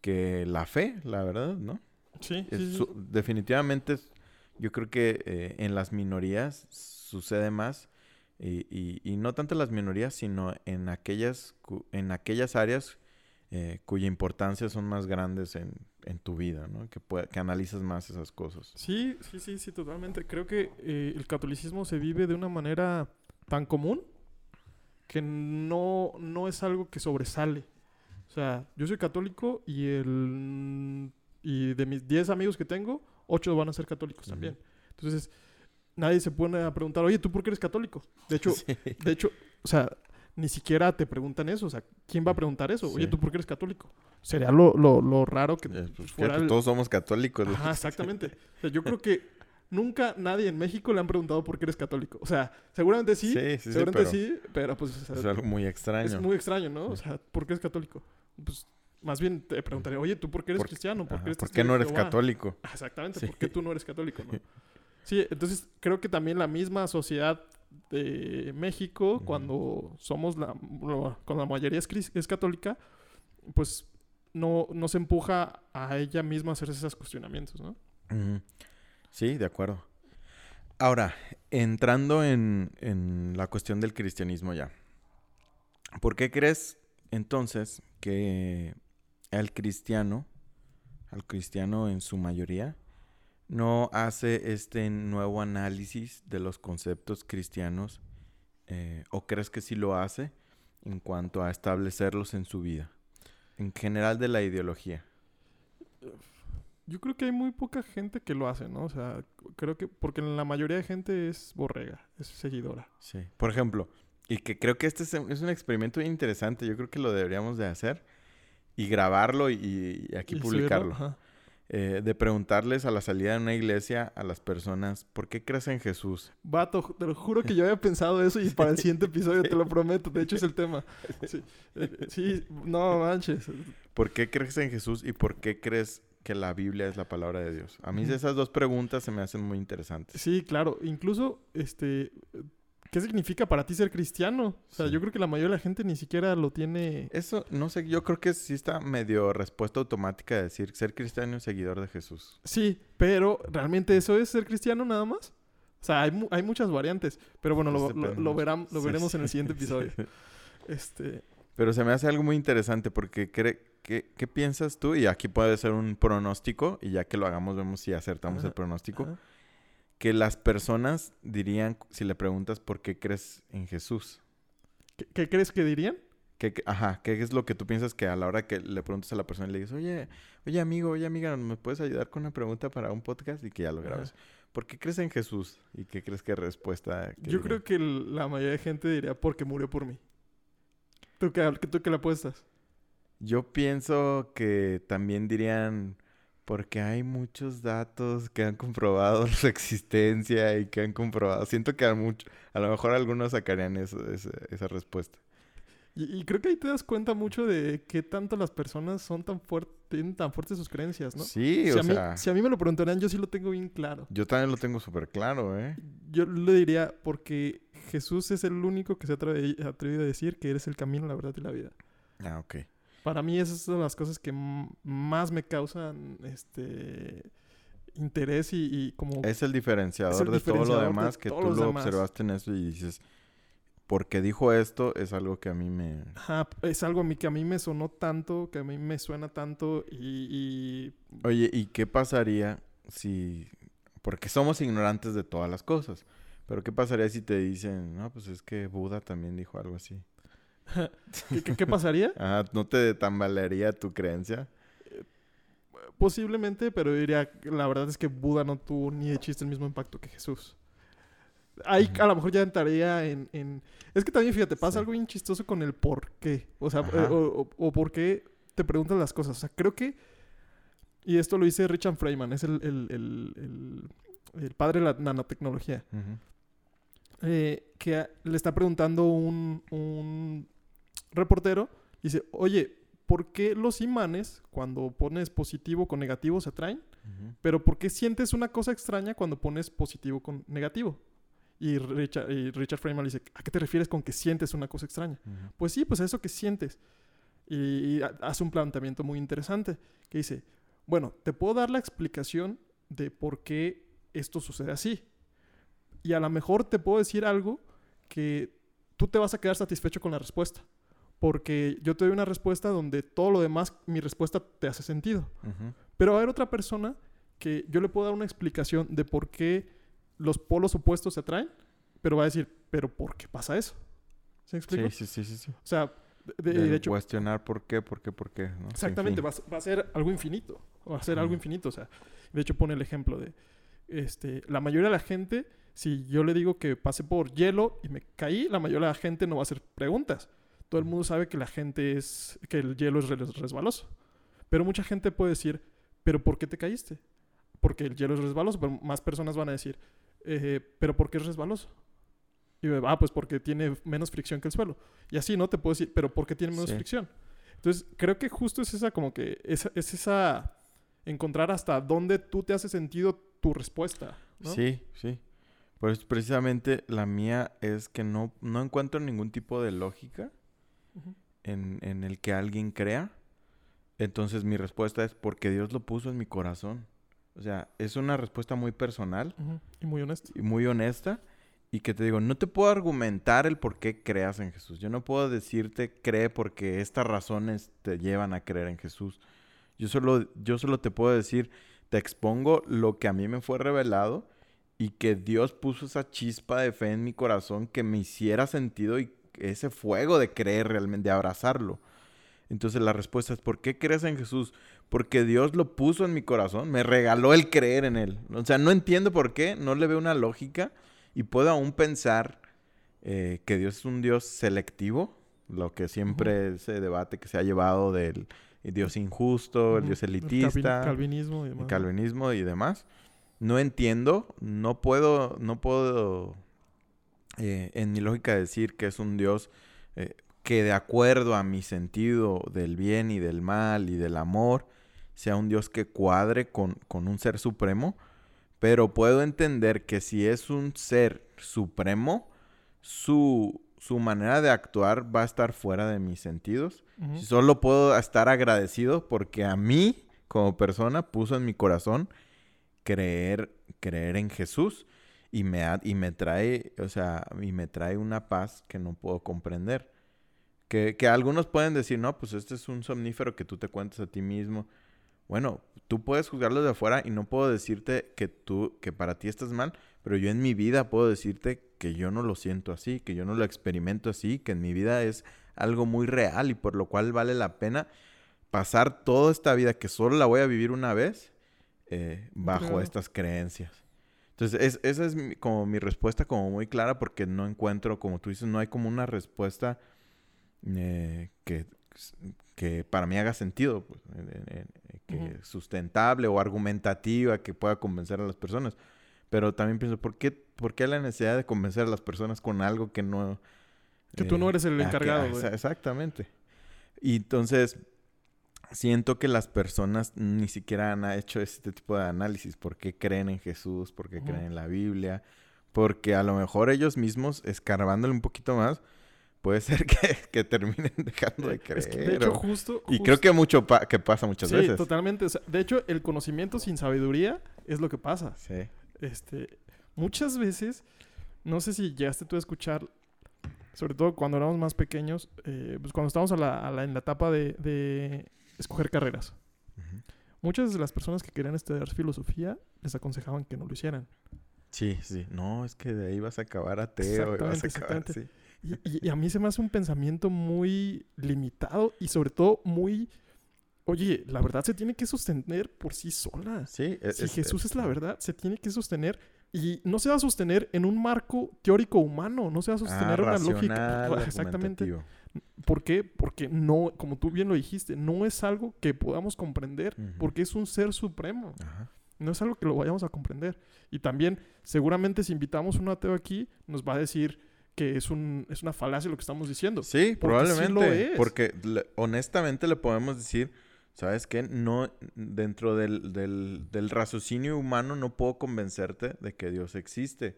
que la fe, la verdad, ¿no? Sí, Es sí, sí. su- definitivamente yo creo que eh, en las minorías sucede más. Y, y- y no tanto en las minorías, sino en aquellas, en aquellas áreas eh, cuya importancia son más grandes en, en tu vida, ¿no? Que, que analizas más esas cosas. Sí, sí, sí, sí, totalmente. Creo que eh, el catolicismo se vive de una manera tan común que no, no es algo que sobresale. O sea, yo soy católico y el y de mis 10 amigos que tengo, 8 van a ser católicos también. Entonces, nadie se pone a preguntar, oye, ¿tú por qué eres católico? De hecho, Sí. de hecho, o sea, ni siquiera te preguntan eso. O sea, ¿quién va a preguntar eso? Oye. ¿tú por qué eres católico? Sería lo, lo, lo raro que Eh, pues, fuera fíjate, el- todos somos católicos. ¿no? Ajá, exactamente. O sea, yo creo que nunca nadie en México le han preguntado por qué eres católico. O sea, seguramente sí, Sí, sí, sí, seguramente pero sí, pero pues o sea, Es algo muy extraño. es muy extraño, ¿no? O sea, ¿por qué eres católico? Pues más bien te preguntaría, oye, ¿tú por qué eres ¿Por- cristiano? ¿Por Ajá, qué, eres ¿Por qué testigo no eres Jehová?" católico? Ah, Exactamente, Sí. ¿por qué tú no eres católico? no? Sí, entonces creo que también la misma sociedad de México, cuando somos la, cuando la mayoría es, es católica, pues no, no se empuja a ella misma a hacerse esos cuestionamientos, ¿no? Sí, de acuerdo. Ahora, entrando en, en la cuestión del cristianismo ya. ¿Por qué crees entonces que el cristiano, al cristiano en su mayoría, no hace este nuevo análisis de los conceptos cristianos? eh, ¿O crees que sí lo hace en cuanto a establecerlos en su vida? En general de la ideología. Yo creo que hay muy poca gente que lo hace, ¿no? O sea, creo que porque la mayoría de gente es borrega, es seguidora. Sí. Por ejemplo, y que creo que este es un, experimento interesante. Yo creo que lo deberíamos de hacer y grabarlo y, y aquí Y publicarlo. subirlo. Eh, de preguntarles a la salida de una iglesia a las personas, ¿por qué crees en Jesús? Vato, te lo juro que yo había pensado eso y para el siguiente episodio, te lo prometo. De hecho, es el tema. Sí, eh, sí, no manches. ¿Por qué crees en Jesús y por qué crees que la Biblia es la palabra de Dios? A mí esas dos preguntas se me hacen muy interesantes. Sí, claro. Incluso, este, ¿qué significa para ti ser cristiano? O sea, Sí. yo creo que la mayoría de la gente ni siquiera lo tiene. Eso, no sé, yo creo que sí está medio respuesta automática de decir ser cristiano y seguidor de Jesús. Sí, pero ¿realmente eso es ser cristiano nada más? O sea, hay, mu- hay muchas variantes. Pero bueno, lo, Pues lo- lo verán- lo veremos sí. en el siguiente episodio. Este, Pero se me hace algo muy interesante porque cre- ¿qué, qué piensas tú? Y aquí puede ser un pronóstico, y ya que lo hagamos vemos si acertamos Ajá, el pronóstico. ajá. Que las personas dirían, si le preguntas por qué crees en Jesús. ¿Qué, qué crees que dirían? ¿Qué, qué- ajá, ¿qué es lo que tú piensas que a la hora que le preguntas a la persona y le dices, oye, oye amigo, oye amiga, ¿me puedes ayudar con una pregunta para un podcast? Y que ya lo Ajá. grabes. ¿Por qué crees en Jesús? ¿Y qué crees que respuesta? que Yo creo que la mayoría de gente diría porque murió por mí. ¿Tú qué, tú qué le apuestas? Yo pienso que también dirían, porque hay muchos datos que han comprobado su existencia y que han comprobado. Siento que a, mucho, a lo mejor algunos sacarían eso, esa, esa respuesta. Y, y creo que ahí te das cuenta mucho de qué tanto las personas son tan fuertes, tienen tan fuertes sus creencias, ¿no? Sí, si, o a mí, sea, si a mí me lo preguntarían, yo sí lo tengo bien claro. yo también lo tengo súper claro, ¿eh? Yo le diría porque Jesús es el único que se ha atrevido a decir que eres el camino, la verdad y la vida. Ah, ok. Para mí esas son las cosas que más me causan este interés y, y como... Es el diferenciador Es el de todo lo de demás que tú lo demás. observaste en eso y dices, porque dijo esto, es algo que a mí me... Ajá, es algo a mí que a mí me sonó tanto, que a mí me suena tanto y, y Oye, ¿y qué pasaría si... Porque somos ignorantes de todas las cosas. Pero ¿qué pasaría si te dicen, no, pues es que Buda también dijo algo así? ¿Qué, qué- qué pasaría? Ah, ¿no te tambalearía tu creencia? Posiblemente, pero diría, la verdad es que Buda no tuvo ni de chiste el mismo impacto que Jesús. Ahí a lo mejor ya entraría en, en- Es que también, fíjate, pasa Sí. algo bien chistoso con el por qué. O sea, eh, o, o- o por qué te preguntas las cosas. O sea, creo que... Y esto lo dice Richard Feynman, es el, el- el- el- el padre de la nanotecnología. Ujú. Eh, que a- le está preguntando un, un reportero. Dice, oye, ¿por qué los imanes, cuando pones positivo con negativo, se atraen? Pero ¿por qué sientes una cosa extraña cuando pones positivo con negativo? Y Richard, y Richard Feynman le dice, ¿a qué te refieres con que sientes una cosa extraña? Pues sí, pues eso que sientes. Y, y ha- hace un planteamiento muy interesante que dice, bueno, te puedo dar la explicación de por qué esto sucede así. Y a lo mejor te puedo decir algo que tú te vas a quedar satisfecho con la respuesta. Porque yo te doy una respuesta donde todo lo demás, mi respuesta te hace sentido. Pero va a haber otra persona que yo le puedo dar una explicación de por qué los polos opuestos se atraen, pero va a decir, ¿pero por qué pasa eso? ¿Se me explico? Sí, sí, sí, sí, sí. O sea, de, de- hecho, cuestionar por qué, por qué, por qué. exactamente, va, a s- va a ser algo infinito. Va a ser algo infinito. O sea, de hecho pone el ejemplo de, este, la mayoría de la gente, si yo le digo que pase por hielo y me caí, la mayoría de la gente no va a hacer preguntas. Todo el mundo sabe que la gente es, que el hielo es res- resbaloso. Pero mucha gente puede decir, ¿pero por qué te caíste? Porque el hielo es resbaloso, pero más personas van a decir, "Eh, ¿pero por qué es resbaloso? Y yo, ah, pues porque tiene menos fricción que el suelo. Y así, ¿no? Te puedo decir, ¿pero por qué tiene menos Sí. fricción? Entonces, creo que justo es esa como que, es esa, encontrar hasta dónde tú te hace sentido tu respuesta, ¿no? Sí, sí. Pues precisamente la mía es que no, no encuentro ningún tipo de lógica en, en el que alguien crea. Entonces mi respuesta es porque Dios lo puso en mi corazón. O sea, es una respuesta muy personal. Y muy honesto. y muy honesta. Y que te digo, no te puedo argumentar el por qué creas en Jesús. Yo no puedo decirte cree porque estas razones te llevan a creer en Jesús. Yo solo, yo solo te puedo decir, te expongo lo que a mí me fue revelado y que Dios puso esa chispa de fe en mi corazón que me hiciera sentido y ese fuego de creer realmente, de abrazarlo. Entonces la respuesta es, ¿por qué crees en Jesús? Porque Dios lo puso en mi corazón, me regaló el creer en Él. O sea, no entiendo por qué, no le veo una lógica y puedo aún pensar eh, que Dios es un Dios selectivo, lo que siempre se debate que se ha llevado del Dios injusto, el. Dios El elitista, calvinismo y el calvinismo y demás. No entiendo, no puedo, no puedo eh, en mi lógica decir que es un Dios eh, que de acuerdo a mi sentido del bien y del mal y del amor, sea un Dios que cuadre con, con un ser supremo, pero puedo entender que si es un ser supremo, su, su manera de actuar va a estar fuera de mis sentidos. Si Solo puedo estar agradecido porque a mí, como persona, puso en mi corazón creer, creer en Jesús y me, y me trae, o sea, y me trae una paz que no puedo comprender. Que, que algunos pueden decir, no, pues este es un somnífero que tú te cuentas a ti mismo. Bueno, tú puedes juzgarlo de afuera y no puedo decirte que tú, que para ti estás mal, pero yo en mi vida puedo decirte que yo no lo siento así, que yo no lo experimento así, que en mi vida es algo muy real y por lo cual vale la pena pasar toda esta vida que solo la voy a vivir una vez eh, bajo estas creencias. Entonces, es- esa es mi- como mi respuesta como muy clara porque no encuentro, como tú dices, no hay como una respuesta eh, que, que para mí haga sentido, pues, en- que sustentable o argumentativa que pueda convencer a las personas. Pero también pienso, ¿por qué, por qué la necesidad de convencer a las personas con algo que no... Que tú no eres el que- encargado ah, exa- Exactamente. Y entonces, siento que las personas ni siquiera han hecho este tipo de análisis. ¿Por qué creen en Jesús? ¿Por qué creen en la Biblia? Porque a lo mejor ellos mismos, escarbándole un poquito más, puede ser que, que terminen dejando de creer. Es que, de hecho, o- justo... y creo que mucho pa- que pasa muchas sí, veces. totalmente. O sea, de hecho, el conocimiento sin sabiduría es lo que pasa. Sí. Este, muchas veces, no sé si llegaste tú a escuchar, sobre todo cuando éramos más pequeños, eh, pues cuando estábamos a la- a la- en la etapa de, de escoger carreras. Muchas de las personas que querían estudiar filosofía les aconsejaban que no lo hicieran. Sí, sí. No, es que de ahí vas a acabar ateo. y vas a acabar exactamente. así. Y, y- y a mí se me hace un pensamiento muy limitado y sobre todo muy... Oye, la verdad se tiene que sostener por sí sola. Sí, e- Si es- Jesús es la verdad, se tiene que sostener y no se va a sostener en un marco teórico humano, no se va a sostener Ah, una lógica. Exactamente. ¿Por qué? Porque no, como tú bien lo dijiste, no es algo que podamos comprender, porque es un ser supremo. Ajá. No es algo que lo vayamos a comprender. Y también, seguramente si invitamos a un ateo aquí, nos va a decir que es, un, es una falacia lo que estamos diciendo. Sí, Porque sí probablemente. lo es. Porque le- honestamente le podemos decir, ¿sabes qué? No, dentro del, del, del raciocinio humano no puedo convencerte de que Dios existe.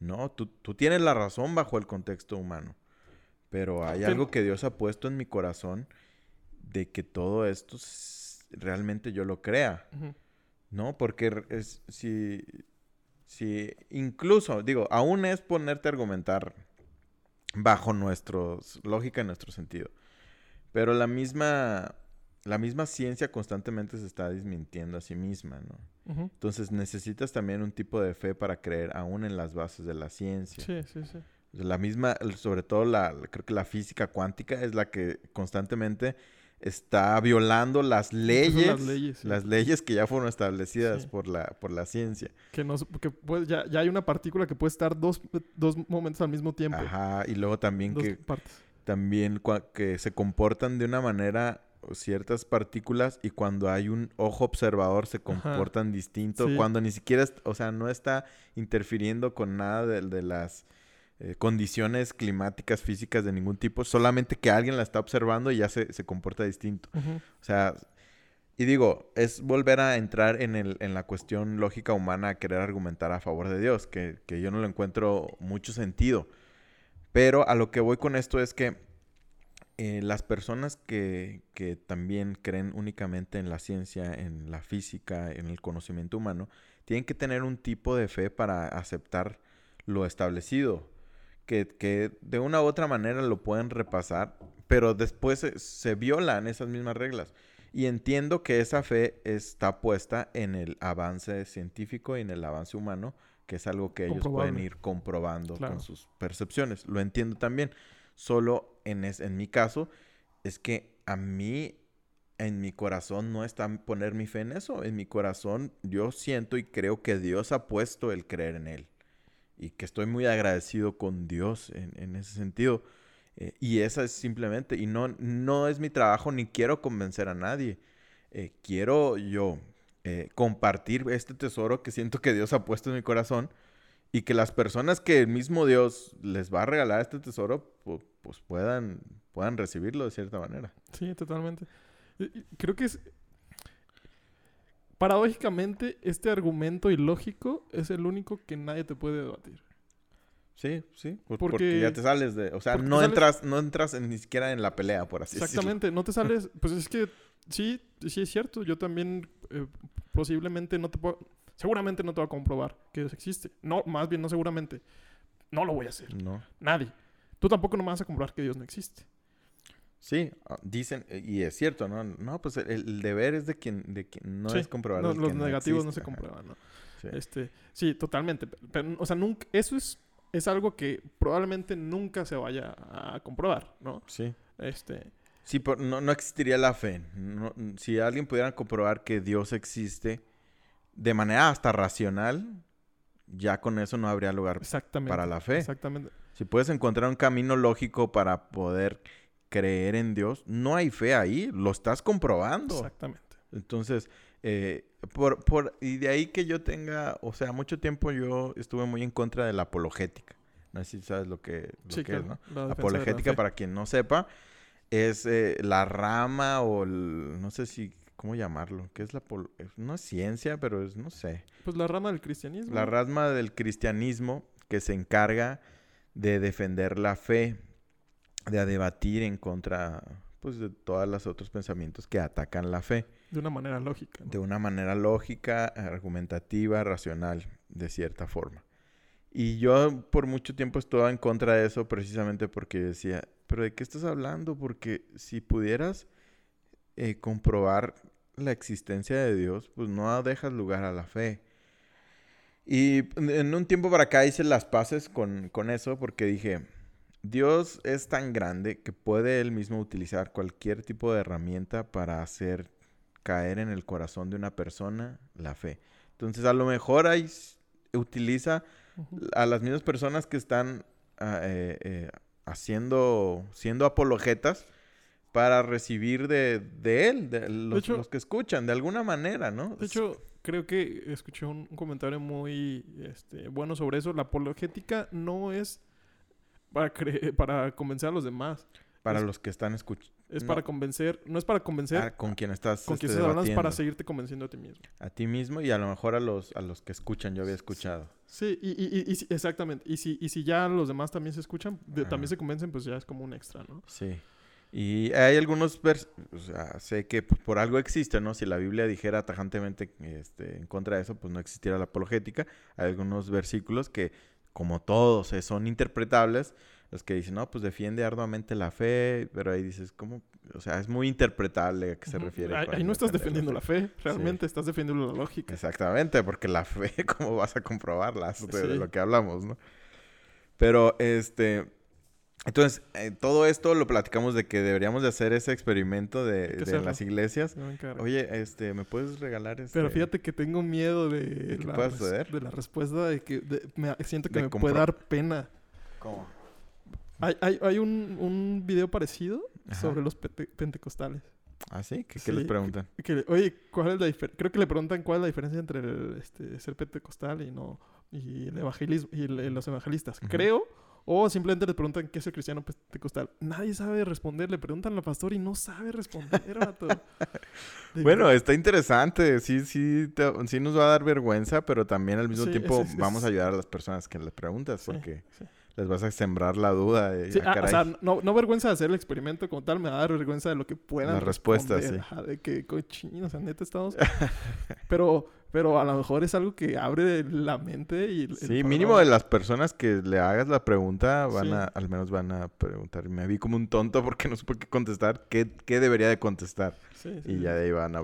No, tú, tú tienes la razón bajo el contexto humano. Pero hay Pero- algo que Dios ha puesto en mi corazón de que todo esto realmente yo lo crea. ¿no? Porque es, si, si incluso, digo, aún es ponerte a argumentar bajo nuestros lógica y nuestro sentido. Pero la misma la misma ciencia constantemente se está desmintiendo a sí misma, ¿no? Entonces necesitas también un tipo de fe para creer aún en las bases de la ciencia. Sí, sí, sí. La misma, sobre todo la, creo que la física cuántica es la que constantemente está violando las leyes, las leyes, que ya fueron establecidas por, la, por la ciencia. Que, no, que ya, ya, hay una partícula que puede estar dos, dos, momentos al mismo tiempo. Ajá, y luego también que también que se comportan de una manera ciertas partículas y cuando hay un ojo observador se comportan distinto, cuando ni siquiera, o sea, no está interfiriendo con nada de, las eh, condiciones climáticas, físicas de ningún tipo, solamente que alguien la está observando y ya se, comporta distinto. O sea, y digo, es volver a entrar en, el, en la cuestión lógica humana a querer argumentar a favor de Dios, que, que yo no lo encuentro mucho sentido. Pero a lo que voy con esto es que eh, las personas que, que, también creen únicamente en la ciencia, en la física, en el conocimiento humano, tienen que tener un tipo de fe para aceptar lo establecido, que, que de una u otra manera lo pueden repasar, pero después se, se, violan esas mismas reglas. Y entiendo que esa fe está puesta en el avance científico y en el avance humano, que es algo que ellos pueden ir comprobando con sus percepciones. Lo entiendo también. Solo en, en mi caso es que a mí, en mi corazón, no está poner mi fe en eso. En mi corazón yo siento y creo que Dios ha puesto el creer en Él. Y que estoy muy agradecido con Dios en, ese sentido. Eh, y esa es simplemente, y no, no es mi trabajo ni quiero convencer a nadie. Eh, quiero yo eh, compartir este tesoro que siento que Dios ha puesto en mi corazón y que las personas que el mismo Dios les va a regalar este tesoro, pues, puedan, puedan recibirlo de cierta manera. Sí, totalmente. Creo que es... Paradójicamente, este argumento ilógico es el único que nadie te puede debatir. Sí, sí. Porque, ya te sales de... O sea, no entras, no entras ni siquiera en la pelea, por así decirlo. Exactamente. No te sales... Pues es que sí, sí es cierto. Yo también eh, posiblemente no te puedo Seguramente no te va a comprobar que Dios existe. No, más bien no seguramente. No lo voy a hacer. No. Nadie. Tú tampoco no me vas a comprobar que Dios no existe. Sí, ah, dicen, eh, y es cierto, ¿no? No, pues el, deber es de quien, de quien no es comprobar. No, los negativos no, se comprueban, ¿no? Sí. Este, sí, totalmente. Pero, o sea, nunca, eso es, es algo que probablemente nunca se vaya a comprobar, ¿no? Sí. Este. Sí, no, no existiría la fe. si alguien pudiera comprobar que Dios existe, de manera hasta racional, ya con eso no habría lugar para la fe. Exactamente. Si puedes encontrar un camino lógico para poder creer en Dios, no hay fe ahí, lo estás comprobando. Exactamente. Entonces, eh, por, por, y de ahí que yo tenga, o sea, mucho tiempo yo estuve muy en contra de la apologética. No sé si sabes lo que, es, ¿no? La apologética, para quien no sepa, es eh, la rama o no sé si ¿Cómo llamarlo? ¿Qué es la... No es ciencia, pero es, no sé. Pues la rama del cristianismo. La rama del cristianismo que se encarga de defender la fe, de debatir en contra pues, de todos los otros pensamientos que atacan la fe. De una manera lógica. De una manera lógica, argumentativa, racional, de cierta forma. Y yo por mucho tiempo estuve en contra de eso precisamente porque decía, pero ¿de qué estás hablando? Porque si pudieras eh, comprobar la existencia de Dios, pues no dejas lugar a la fe. Y en un tiempo para acá hice las paces con, con eso porque dije, Dios es tan grande que puede él mismo utilizar cualquier tipo de herramienta para hacer caer en el corazón de una persona la fe. Entonces a lo mejor ahí utiliza a las mismas personas que están ah, eh, eh, haciendo, siendo apologetas para recibir de, de él, de los, los, que escuchan, de alguna manera, ¿no? De hecho, creo que escuché un, comentario muy este, bueno sobre eso. La apologética no es para, para convencer a los demás. Para los que están escuchando. Es para convencer, no es para convencer. Ah, con quien estás. Con quien este, estás hablando es para seguirte convenciendo a ti mismo. A ti mismo y a lo mejor a los, a los que escuchan, yo había escuchado. Sí, y, y, y, exactamente. Y si, y si ya los demás también se escuchan, también se convencen, pues ya es como un extra, ¿no? Sí. Y hay algunos vers o sea, sé que pues, por algo existe, ¿no? Si la Biblia dijera tajantemente este, en contra de eso, pues no existiera la apologética. Hay algunos versículos que, como todos, eh, son interpretables. Los que dicen, no, pues defiende arduamente la fe, pero ahí dices, ¿cómo? O sea, es muy interpretable a qué se refiere. Ahí, ahí no estás defendiendo la fe, realmente estás defendiendo la lógica. Exactamente, porque la fe, ¿cómo vas a comprobarla? De, de lo que hablamos, ¿no? Pero, este, entonces, eh, todo esto lo platicamos de que deberíamos de hacer ese experimento de, de las iglesias. Oye, este, ¿me puedes regalar este? Pero fíjate que tengo miedo de, ¿De la, pueda res- suceder? de la respuesta de que de- me- siento que me puede dar pena. ¿Cómo? Hay, hay, hay un, un video parecido Ajá. sobre los pente- pentecostales. ¿Ah, sí? ¿Qué, les preguntan? Que, oye, ¿cuál es la diferencia? Creo que le preguntan cuál es la diferencia entre el, este, ser pentecostal y no y el evangelismo y el- los evangelistas. Creo. O simplemente le preguntan qué es el cristiano pentecostal. Nadie sabe responder. Le preguntan al pastor y no sabe responder, vato. Bueno, está interesante. Sí, sí, te- sí nos va a dar vergüenza, pero también al mismo Sí, tiempo es- es- vamos a ayudar a las personas que les preguntas porque sí. les vas a sembrar la duda. De, Sí, "Ah, ah, o caray". sea, no, no vergüenza de hacer el experimento como tal, me va a dar vergüenza de lo que puedan Las respuestas, sí. Ajá, de que cochino, o sea, neta estamos... pero, pero a lo mejor es algo que abre la mente y... el- el Sí, mínimo de las personas que le hagas la pregunta van Sí. a, al menos van a preguntar. Me vi como un tonto porque no supe qué contestar, qué, qué debería de contestar. Sí, sí, Y ya de ahí van a,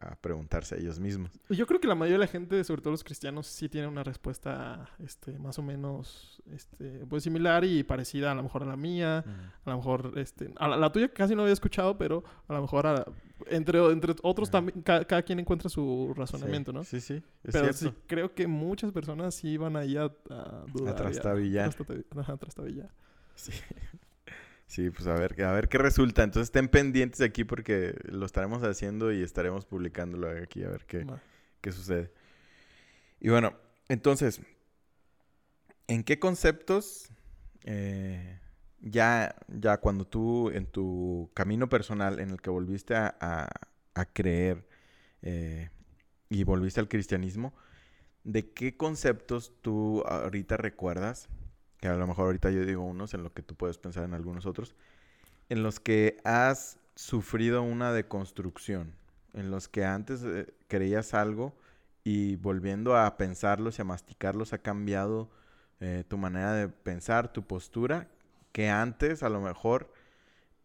a preguntarse a ellos mismos. Yo creo que la mayoría de la gente, sobre todo los cristianos, sí tiene una respuesta este, más o menos este, pues similar y parecida a lo mejor a la mía. A lo mejor, este, a la, la tuya casi no había escuchado, pero a lo mejor a- entre, entre otros también, ca- cada quien encuentra su razonamiento, sí, ¿no? Sí, sí, es pero cierto. sí, creo que muchas personas sí van ahí a, a dudar. A trastabillar. trastabillar. Sí. Sí, pues a ver, a ver qué resulta. Entonces estén pendientes de aquí porque lo estaremos haciendo y estaremos publicándolo aquí a ver qué, qué sucede. Y bueno, entonces, ¿en qué conceptos eh, ya, ya cuando tú en tu camino personal en el que volviste a, a- a creer eh, y volviste al cristianismo, ¿de qué conceptos tú ahorita recuerdas? Que a lo mejor ahorita yo digo unos, en lo que tú puedes pensar en algunos otros, en los que has sufrido una deconstrucción, en los que antes eh, creías algo y volviendo a pensarlos y a masticarlos ha cambiado eh, tu manera de pensar, tu postura, que antes a lo mejor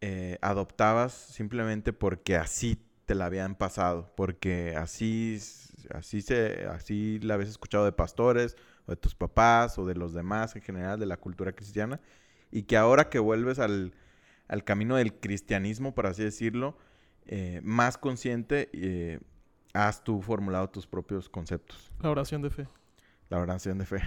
eh, adoptabas simplemente porque así te la habían pasado, porque así, así, se, así la habías escuchado de pastores o de tus papás o de los demás en general de la cultura cristiana, y que ahora que vuelves al, al camino del cristianismo, por así decirlo, eh, más consciente, eh, has tú formulado tus propios conceptos. La oración de fe. La oración de fe.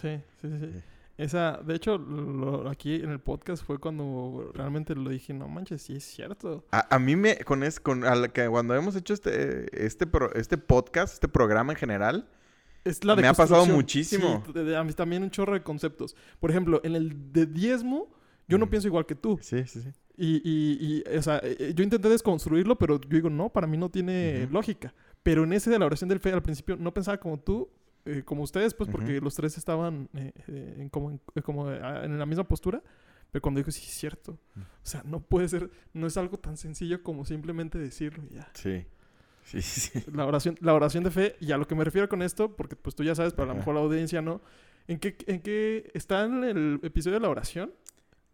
Sí, sí, sí. sí. Esa, de hecho, lo- aquí en el podcast fue cuando realmente lo dije, no manches, sí es cierto. A, a mí me, con es, con, a la que cuando hemos hecho este, este, pro- este podcast, este programa en general, Es la Me ha pasado muchísimo. Sí, de- de- también un chorro de conceptos. Por ejemplo, en el de diezmo, yo no Mm. pienso igual que tú. sí, sí, sí. Y, y, y, o sea, eh, yo intenté desconstruirlo, pero yo digo, no, para mí no tiene Ujú. lógica. Pero en ese de la oración del fe, al principio no pensaba como tú, eh, como ustedes, pues porque Ujú. los tres estaban eh, eh, en como, en, eh, como eh, en la misma postura. Pero cuando dijo, sí, es cierto. Mm. O sea, no puede ser, no es algo tan sencillo como simplemente decirlo y ya. Sí. Sí, sí. La oración, la oración de fe, y a lo que me refiero con esto, porque pues tú ya sabes, pero a lo mejor la audiencia no. ¿En qué, ¿En qué está en el episodio de la oración?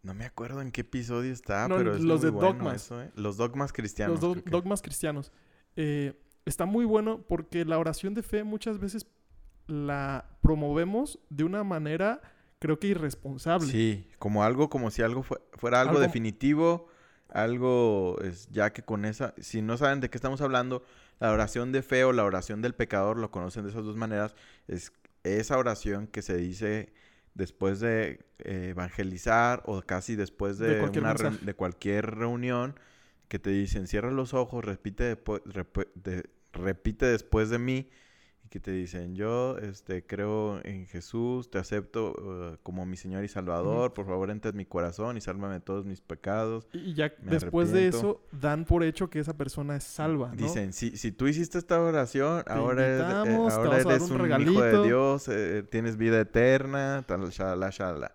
No me acuerdo en qué episodio está, No, pero es los muy de bueno dogmas. eso, ¿eh? Los dogmas cristianos. Los do- creo que- dogmas cristianos. Eh, está muy bueno porque la oración de fe muchas veces la promovemos de una manera, creo que irresponsable. Sí, como algo, como si algo fue- fuera algo, Algo- definitivo, algo es ya que con esa, si no saben de qué estamos hablando, la oración de fe o la oración del pecador, lo conocen de esas dos maneras, es esa oración que se dice después de eh, evangelizar o casi después de, De cualquier una mensaje. de cualquier reunión, que te dicen, cierra los ojos, repite, de- repite después de mí, y que te dicen, yo este, creo en Jesús, te acepto eh, como mi Señor y Salvador, por favor entra en mi corazón y sálvame de todos mis pecados. Y ya después de eso dan por hecho que esa persona es salva. ¿no? Dicen, si, si tú hiciste esta oración, ahora, eh, te ahora vamos a dar eres un un, hijo de regalito". Dios, eh, tienes vida eterna, tal, shalala, shalala.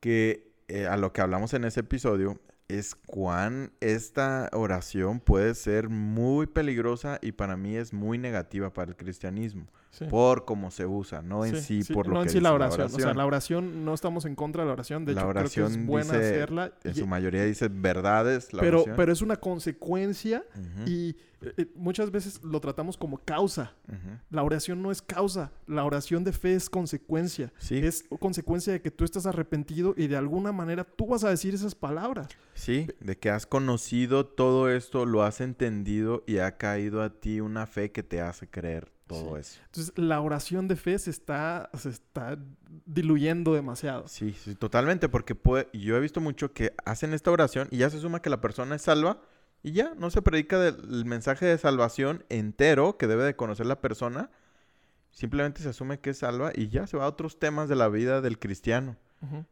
Que eh, a lo que hablamos en ese episodio, es cuán esta oración puede ser muy peligrosa y para mí es muy negativa para el cristianismo. Sí. Por cómo se usa, no en sí, por lo no que en sí la dice oración. O sea, la oración, no estamos en contra de la oración. De La hecho, creo que oración es buena dice- hacerla. En y- su mayoría dice verdades. La pero, oración. pero es una consecuencia y eh, eh, muchas veces lo tratamos como causa. La oración no es causa. La oración de fe es consecuencia. Sí, Es consecuencia de que tú estás arrepentido y de alguna manera tú vas a decir esas palabras. sí, de que has conocido todo esto, lo has entendido y ha caído a ti una fe que te hace creer todo Sí. eso. Entonces, la oración de fe se está, se está diluyendo demasiado. Sí, sí, totalmente, porque puede- yo he visto mucho que hacen esta oración y ya se suma que la persona es salva y ya no se predica del mensaje de salvación entero que debe de conocer la persona. Simplemente se asume que es salva y ya se va a otros temas de la vida del cristiano.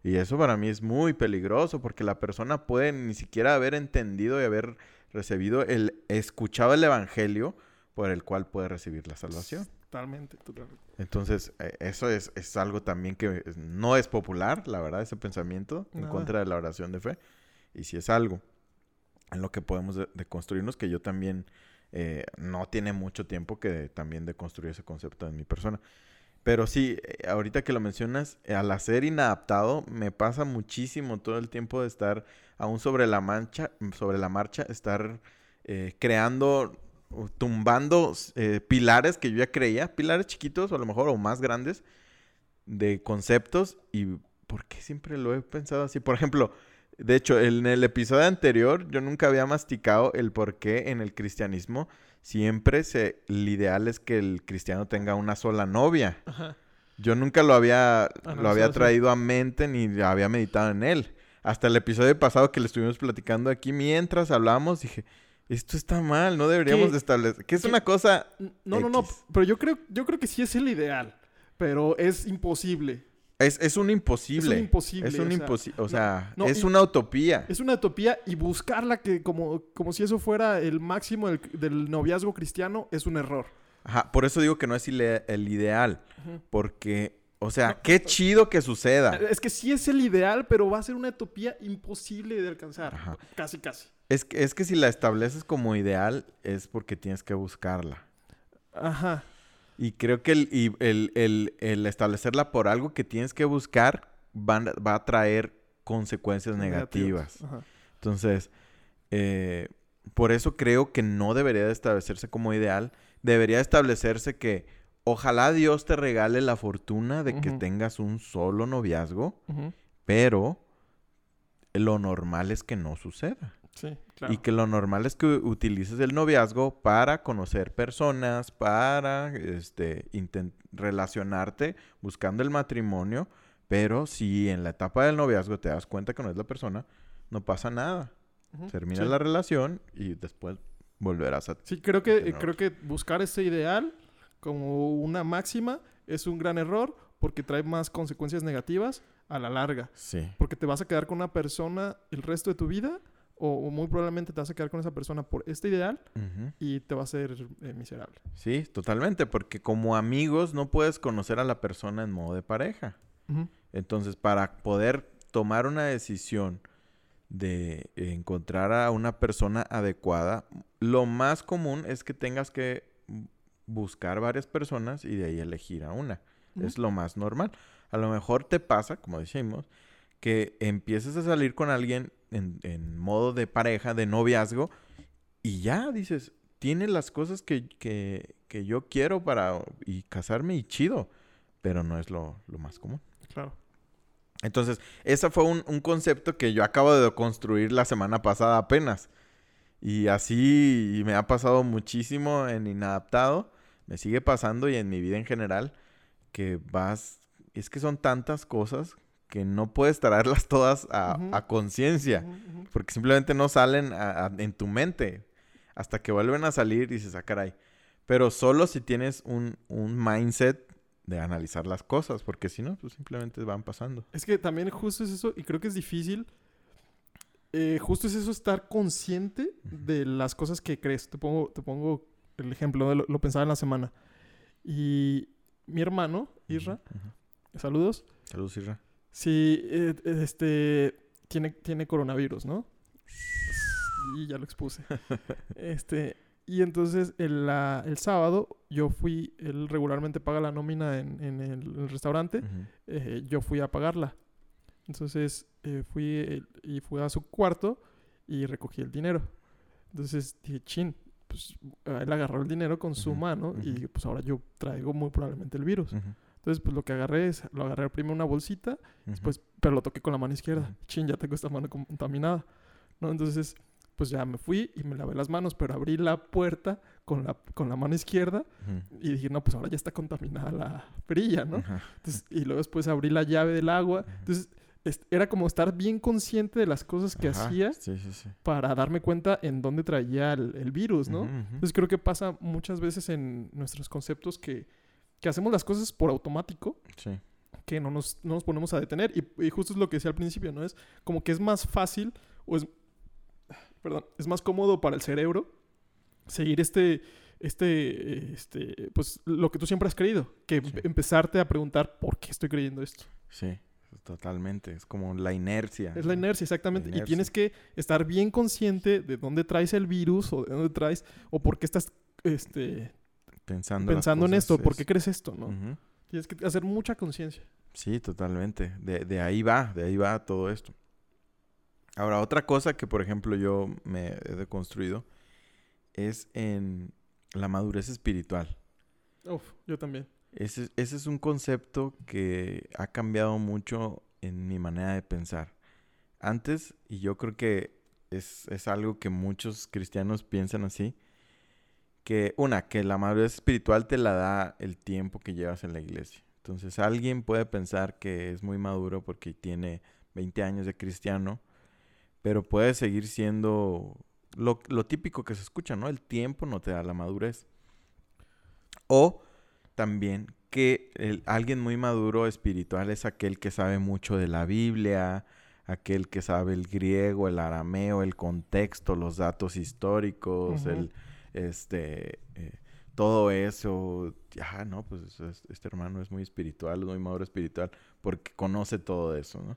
Y eso para mí es muy peligroso porque la persona puede ni siquiera haber entendido y haber recibido el, escuchado el evangelio por el cual puede recibir la salvación. Totalmente, totalmente. Entonces, eh, eso es, es algo también que no es popular, la verdad, ese pensamiento en contra de la oración de fe. Y si es algo en lo que podemos de, construirnos, que yo también eh, no tiene mucho tiempo que también deconstruir ese concepto en mi persona. Pero sí, eh, ahorita que lo mencionas, al hacer inadaptado, me pasa muchísimo todo el tiempo de estar aún sobre la mancha, sobre la marcha, estar eh, creando, tumbando eh, pilares que yo ya creía, pilares chiquitos o a lo mejor o más grandes de conceptos y ¿por qué siempre lo he pensado así? Por ejemplo, de hecho, en el episodio anterior yo nunca había masticado el por qué en el cristianismo siempre se, el ideal es que el cristiano tenga una sola novia. Ajá. Yo nunca lo había, lo Analizado había traído a mente ni había meditado en él. Hasta el episodio pasado que le estuvimos platicando aquí mientras hablábamos, dije, esto está mal, no deberíamos de establecer. Que es ¿Qué? una cosa... No, no, no, pero yo creo, yo creo que sí es el ideal, pero es imposible. Es, es un imposible. Es un imposible, Es un o sea, imposible. O sea, no, es una utopía. Es una utopía y buscarla que como, como si eso fuera el máximo del, del noviazgo cristiano es un error. Ajá, por eso digo que no es el ideal. Porque, o sea, No, qué chido que suceda. Es que sí es el ideal, pero va a ser una utopía imposible de alcanzar. Ajá. Casi, casi. Es que, es que si la estableces como ideal es porque tienes que buscarla. Ajá. Y creo que el, y el, el- el establecerla por algo que tienes que buscar van- va a traer consecuencias negativas. Ajá. Entonces, eh, por eso creo que no debería de establecerse como ideal. Debería establecerse que ojalá Dios te regale la fortuna de que tengas un solo noviazgo, pero lo normal es que no suceda. Sí, claro. Y que lo normal es que utilices el noviazgo para conocer personas, para este, relacionarte buscando el matrimonio, pero si en la etapa del noviazgo te das cuenta que no es la persona, no pasa nada. Termina Sí. la relación y después volverás a... Sí, creo que, creo que buscar ese ideal como una máxima es un gran error porque trae más consecuencias negativas a la larga. Sí. Porque te vas a quedar con una persona el resto de tu vida o, o muy probablemente te vas a quedar con esa persona por este ideal y te va a ser eh, miserable. Sí, totalmente, porque como amigos no puedes conocer a la persona en modo de pareja. Entonces, para poder tomar una decisión de encontrar a una persona adecuada, lo más común es que tengas que buscar varias personas y de ahí elegir a una. Es lo más normal. A lo mejor te pasa, como decimos, que empieces a salir con alguien en, en modo de pareja, de noviazgo, y ya dices, tiene las cosas que, que- que yo quiero para y casarme y chido, pero no es lo, lo más común. Claro. Entonces, ese fue un, un concepto que yo acabo de construir la semana pasada apenas. Y así y me ha pasado muchísimo en Inadaptado. Me sigue pasando y en mi vida en general. Que vas... Es que son tantas cosas que no puedes traerlas todas a, a conciencia. Porque simplemente no salen a- a- en tu mente. Hasta que vuelven a salir y dices, ah, caray. Pero solo si tienes un, un mindset de analizar las cosas. Porque si no, pues simplemente van pasando. Es que también justo es eso, y creo que es difícil. eh, justo es eso, estar consciente de las cosas que crees. Te pongo, te pongo el ejemplo, lo, lo pensaba en la semana. Y mi hermano, Isra, saludos. Saludos, Isra. Sí, eh, eh, este, tiene, tiene coronavirus, ¿no? Y ya lo expuse. este, y entonces el, la- el sábado yo fui, él regularmente paga la nómina en, en el, el restaurante, eh, yo fui a pagarla. Entonces eh, fui eh, y fui a su cuarto y recogí el dinero. Entonces dije, chin, pues él agarró el dinero con su mano y pues ahora yo traigo muy probablemente el virus. Entonces, pues lo que agarré es, lo agarré primero en una bolsita, Ujú. pues, pero lo toqué con la mano izquierda. Ujú. Chin, ya tengo esta mano contaminada. ¿No? Entonces, pues ya me fui y me lavé las manos, pero abrí la puerta con la, con la mano izquierda y dije, no, pues ahora ya está contaminada la perilla, ¿no? Entonces, y luego después abrí la llave del agua. Entonces, es- era como estar bien consciente de las cosas que Ajá. hacía Sí, sí, sí. para darme cuenta en dónde traía el, el virus, ¿no? Entonces creo que pasa muchas veces en nuestros conceptos que, que hacemos las cosas por automático, Sí. que no nos, no nos ponemos a detener. Y, y justo es lo que decía al principio, ¿no? Es como que es más fácil o es, perdón, es más cómodo para el cerebro seguir este, este, este, pues lo que tú siempre has creído, que Sí. empezarte a preguntar por qué estoy creyendo esto. Sí, totalmente. Es como la inercia. Es la inercia, exactamente. La Y tienes que estar bien consciente de dónde traes el virus o de dónde traes o por qué estás este, Pensando, pensando en esto, por es- qué crees esto, ¿no? Tienes que hacer mucha conciencia. Sí, totalmente. De, de ahí va, de ahí va todo esto. Ahora, otra cosa que, por ejemplo, yo me he deconstruido es en la madurez espiritual. Uf, yo también. Ese, ese es un concepto que ha cambiado mucho en mi manera de pensar. Antes, y yo creo que es, es algo que muchos cristianos piensan así, que una, que la madurez espiritual te la da el tiempo que llevas en la iglesia. Entonces alguien puede pensar que es muy maduro porque tiene 20 años de cristiano, pero puede seguir siendo lo, lo típico que se escucha, ¿no? El tiempo no te da la madurez. O también que alguien muy maduro espiritual es aquel que sabe mucho de la Biblia, aquel que sabe el griego, el arameo, el contexto, los datos históricos, el este eh, todo eso, ya, no, pues es- este hermano es muy espiritual, muy maduro espiritual, porque conoce todo eso, ¿no?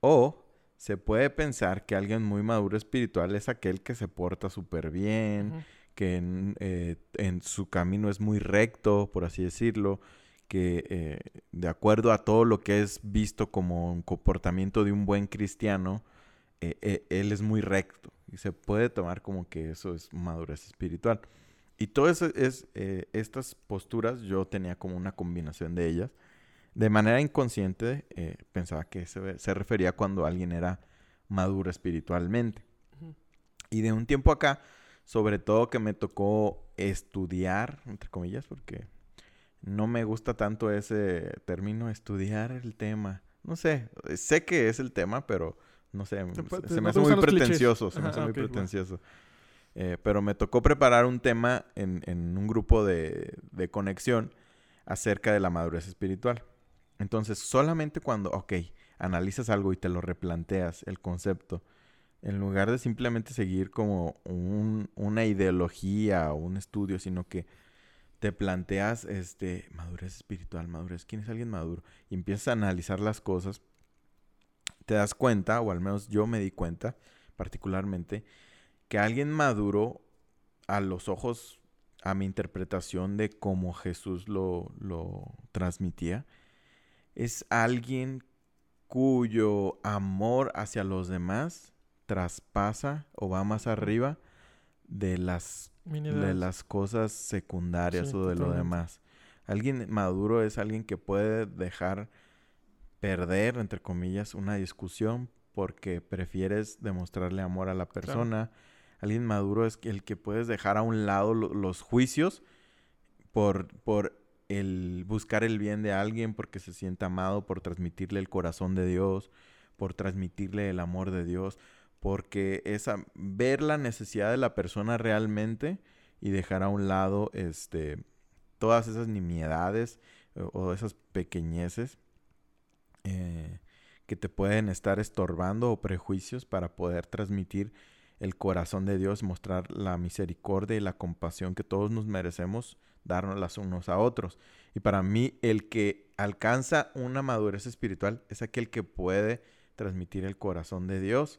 O se puede pensar que alguien muy maduro espiritual es aquel que se porta súper bien, que en, eh, en su camino es muy recto, por así decirlo, que eh, de acuerdo a todo lo que es visto como un comportamiento de un buen cristiano, eh, eh, él es muy recto y se puede tomar como que eso es madurez espiritual. Y todas es, eh, estas posturas yo tenía como una combinación de ellas. De manera inconsciente eh, pensaba que se, se refería cuando alguien era maduro espiritualmente. Y de un tiempo acá, sobre todo que me tocó estudiar, entre comillas, porque no me gusta tanto ese término, estudiar el tema. No sé, sé que es el tema, pero no sé, se, me hace muy clichés. pretencioso, se me hace muy pretencioso. Eh, pero me tocó preparar un tema en, en un grupo de, de conexión acerca de la madurez espiritual. Entonces, solamente cuando, ok, analizas algo y te lo replanteas, el concepto, en lugar de simplemente seguir como un- una ideología o un estudio, sino que te planteas, este, madurez espiritual, madurez, ¿quién es alguien maduro? Y empiezas a analizar las cosas, te das cuenta, o al menos yo me di cuenta particularmente, que alguien maduro a los ojos, a mi interpretación de cómo Jesús lo, lo transmitía, es alguien cuyo amor hacia los demás traspasa o va más arriba de las, de las cosas secundarias Sí, o de lo demás. Alguien maduro es alguien que puede dejar perder, entre comillas, una discusión porque prefieres demostrarle amor a la persona. Alguien maduro es el que puedes dejar a un lado lo- los juicios por, por el buscar el bien de alguien porque se siente amado, por transmitirle el corazón de Dios, por transmitirle el amor de Dios, porque es a- ver la necesidad de la persona realmente y dejar a un lado este todas esas nimiedades o, o esas pequeñeces eh, que te pueden estar estorbando o prejuicios para poder transmitir el corazón de Dios, mostrar la misericordia y la compasión que todos nos merecemos, darnos unos a otros. Y para mí, el que alcanza una madurez espiritual es aquel que puede transmitir el corazón de Dios,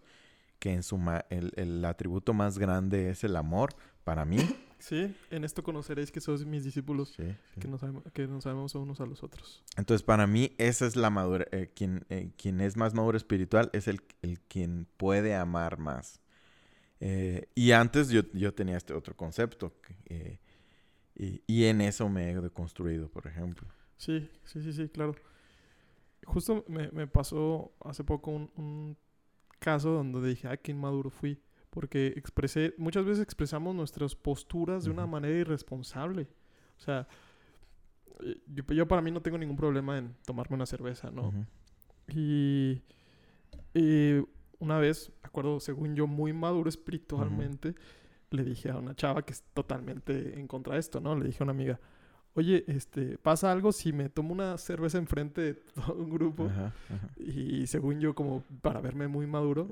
que en su el, el, atributo más grande es el amor, para mí. Sí, en esto conoceréis que sois mis discípulos, Que, nos sabemos, que nos sabemos unos a los otros. Entonces, para mí, esa es la madura. Eh, quien, eh, quien es más maduro espiritual es el, el quien puede amar más. Eh, y antes yo, yo, tenía este otro concepto. y, y, en eso me he deconstruido, por ejemplo. Sí, sí, sí, sí, claro. Justo me, me pasó hace poco un, un caso donde dije, ah, qué inmaduro fui porque expresé, muchas veces expresamos nuestras posturas de una manera irresponsable. O sea, yo, para mí no tengo ningún problema en tomarme una cerveza, ¿no? y, una vez, acuerdo, según yo, muy maduro espiritualmente, le dije a una chava que es totalmente en contra de esto, ¿no? Le dije a una amiga, oye, este, pasa algo si me tomo una cerveza enfrente de todo un grupo y según yo como para verme muy maduro,